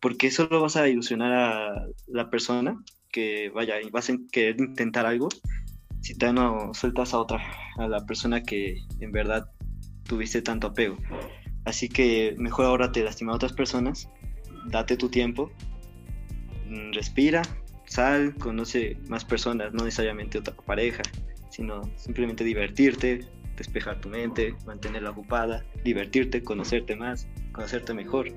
porque solo vas a ilusionar a la persona que vaya y vas a querer intentar algo si te no sueltas a otra, a la persona que en verdad tuviste tanto apego. Así que mejor ahora te lastima a otras personas, date tu tiempo, mm, respira, sal, conoce más personas, no necesariamente otra pareja, sino simplemente divertirte, despejar tu mente, mantenerla ocupada, divertirte, conocerte más, conocerte mejor.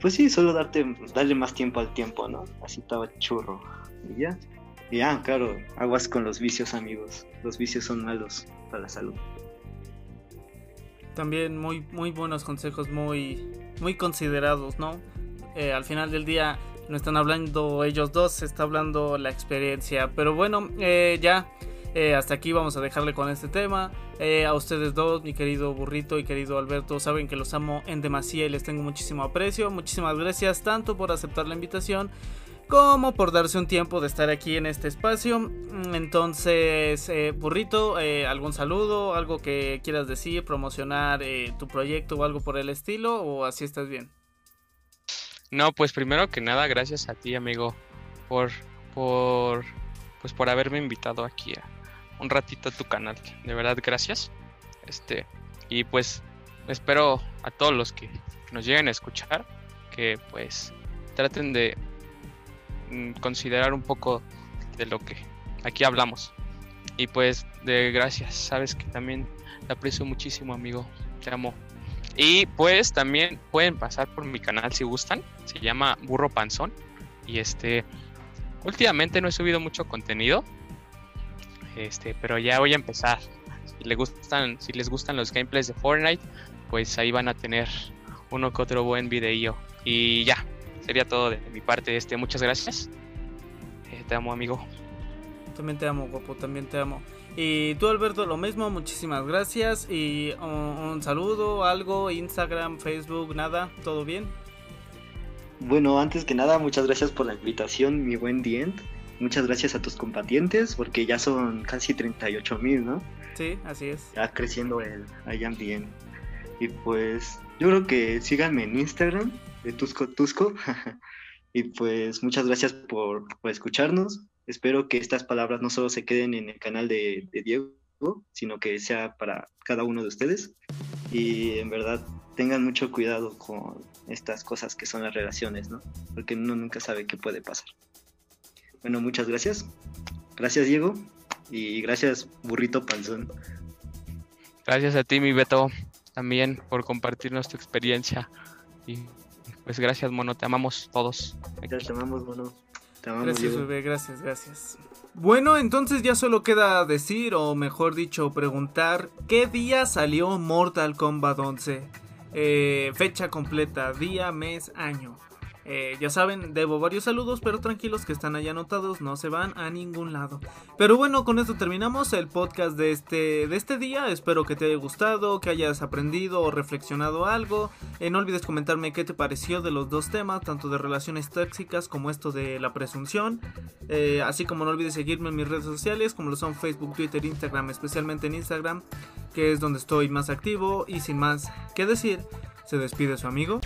Pues sí, solo darte, darle más tiempo al tiempo, ¿no? Así estaba churro. Y ya. Y ya, claro, aguas con los vicios, amigos. Los vicios son malos para la salud. También muy, muy buenos consejos, muy, muy considerados, ¿no? Eh, al final del día no están hablando ellos dos, se está hablando la experiencia. Pero bueno, eh, ya eh, hasta aquí vamos a dejarle con este tema. a ustedes dos, mi querido burrito y querido Alberto, saben que los amo en demasía y les tengo muchísimo aprecio. Muchísimas gracias tanto por aceptar la invitación como por darse un tiempo de estar aquí en este espacio. Entonces, eh, burrito, eh, ¿algún saludo? ¿Algo que quieras decir? ¿Promocionar eh, tu proyecto o algo por el estilo? ¿O así estás bien? No, pues primero que nada, gracias a ti, amigo, por, por, pues por haberme invitado aquí a un ratito a tu canal. De verdad, gracias. Este, y pues espero a todos los que nos lleguen a escuchar que pues traten de considerar un poco de lo que aquí hablamos. Y pues de gracias, sabes que también te aprecio muchísimo, amigo. Te amo. Y pues también pueden pasar por mi canal si gustan. Se llama Burro Panzón. Y este últimamente no he subido mucho contenido. Este, pero ya voy a empezar. Si les gustan, si les gustan los gameplays de Fortnite, pues ahí van a tener uno que otro buen video. Y ya, sería todo de mi parte. Este, muchas gracias. Eh, te amo, amigo. También te amo, guapo, también te amo. Y tú, Alberto, lo mismo, muchísimas gracias. Y un, saludo, algo, Instagram, Facebook, nada, ¿todo bien? Bueno, antes que nada, muchas gracias por la invitación, mi buen Dient. Muchas gracias a tus compatientes, porque ya son casi 38 mil, ¿no? Sí, así es. Ya creciendo el I bien. Y pues, yo creo que síganme en Instagram, de Tusco Tusco. (laughs) y pues muchas gracias por, escucharnos. Espero que estas palabras no solo se queden en el canal de, de Diego, sino que sea para cada uno de ustedes. Y en verdad tengan mucho cuidado con estas cosas que son las relaciones, ¿no? Porque uno nunca sabe qué puede pasar. Bueno, muchas gracias. Gracias, Diego. Y gracias, burrito panzón. Gracias a ti, mi Beto, también por compartirnos tu experiencia. Y pues gracias, mono, te amamos todos. Ya te amamos, mono. Te amamos, Gracias, bebé, gracias, gracias. Bueno, entonces ya solo queda decir, o mejor dicho, preguntar, ¿qué día salió Mortal Kombat 11? Eh, fecha completa, día, mes, año. Eh, ya saben, debo varios saludos, pero tranquilos que están ahí anotados, no se van a ningún lado. Pero bueno, con esto terminamos el podcast de este, de este día. Espero que te haya gustado, que hayas aprendido o reflexionado algo. Eh, no olvides comentarme qué te pareció de los dos temas, tanto de relaciones tóxicas como esto de la presunción. Eh, así como no olvides seguirme en mis redes sociales, como lo son Facebook, Twitter, Instagram, especialmente en Instagram, que es donde estoy más activo. Y sin más que decir, se despide su amigo.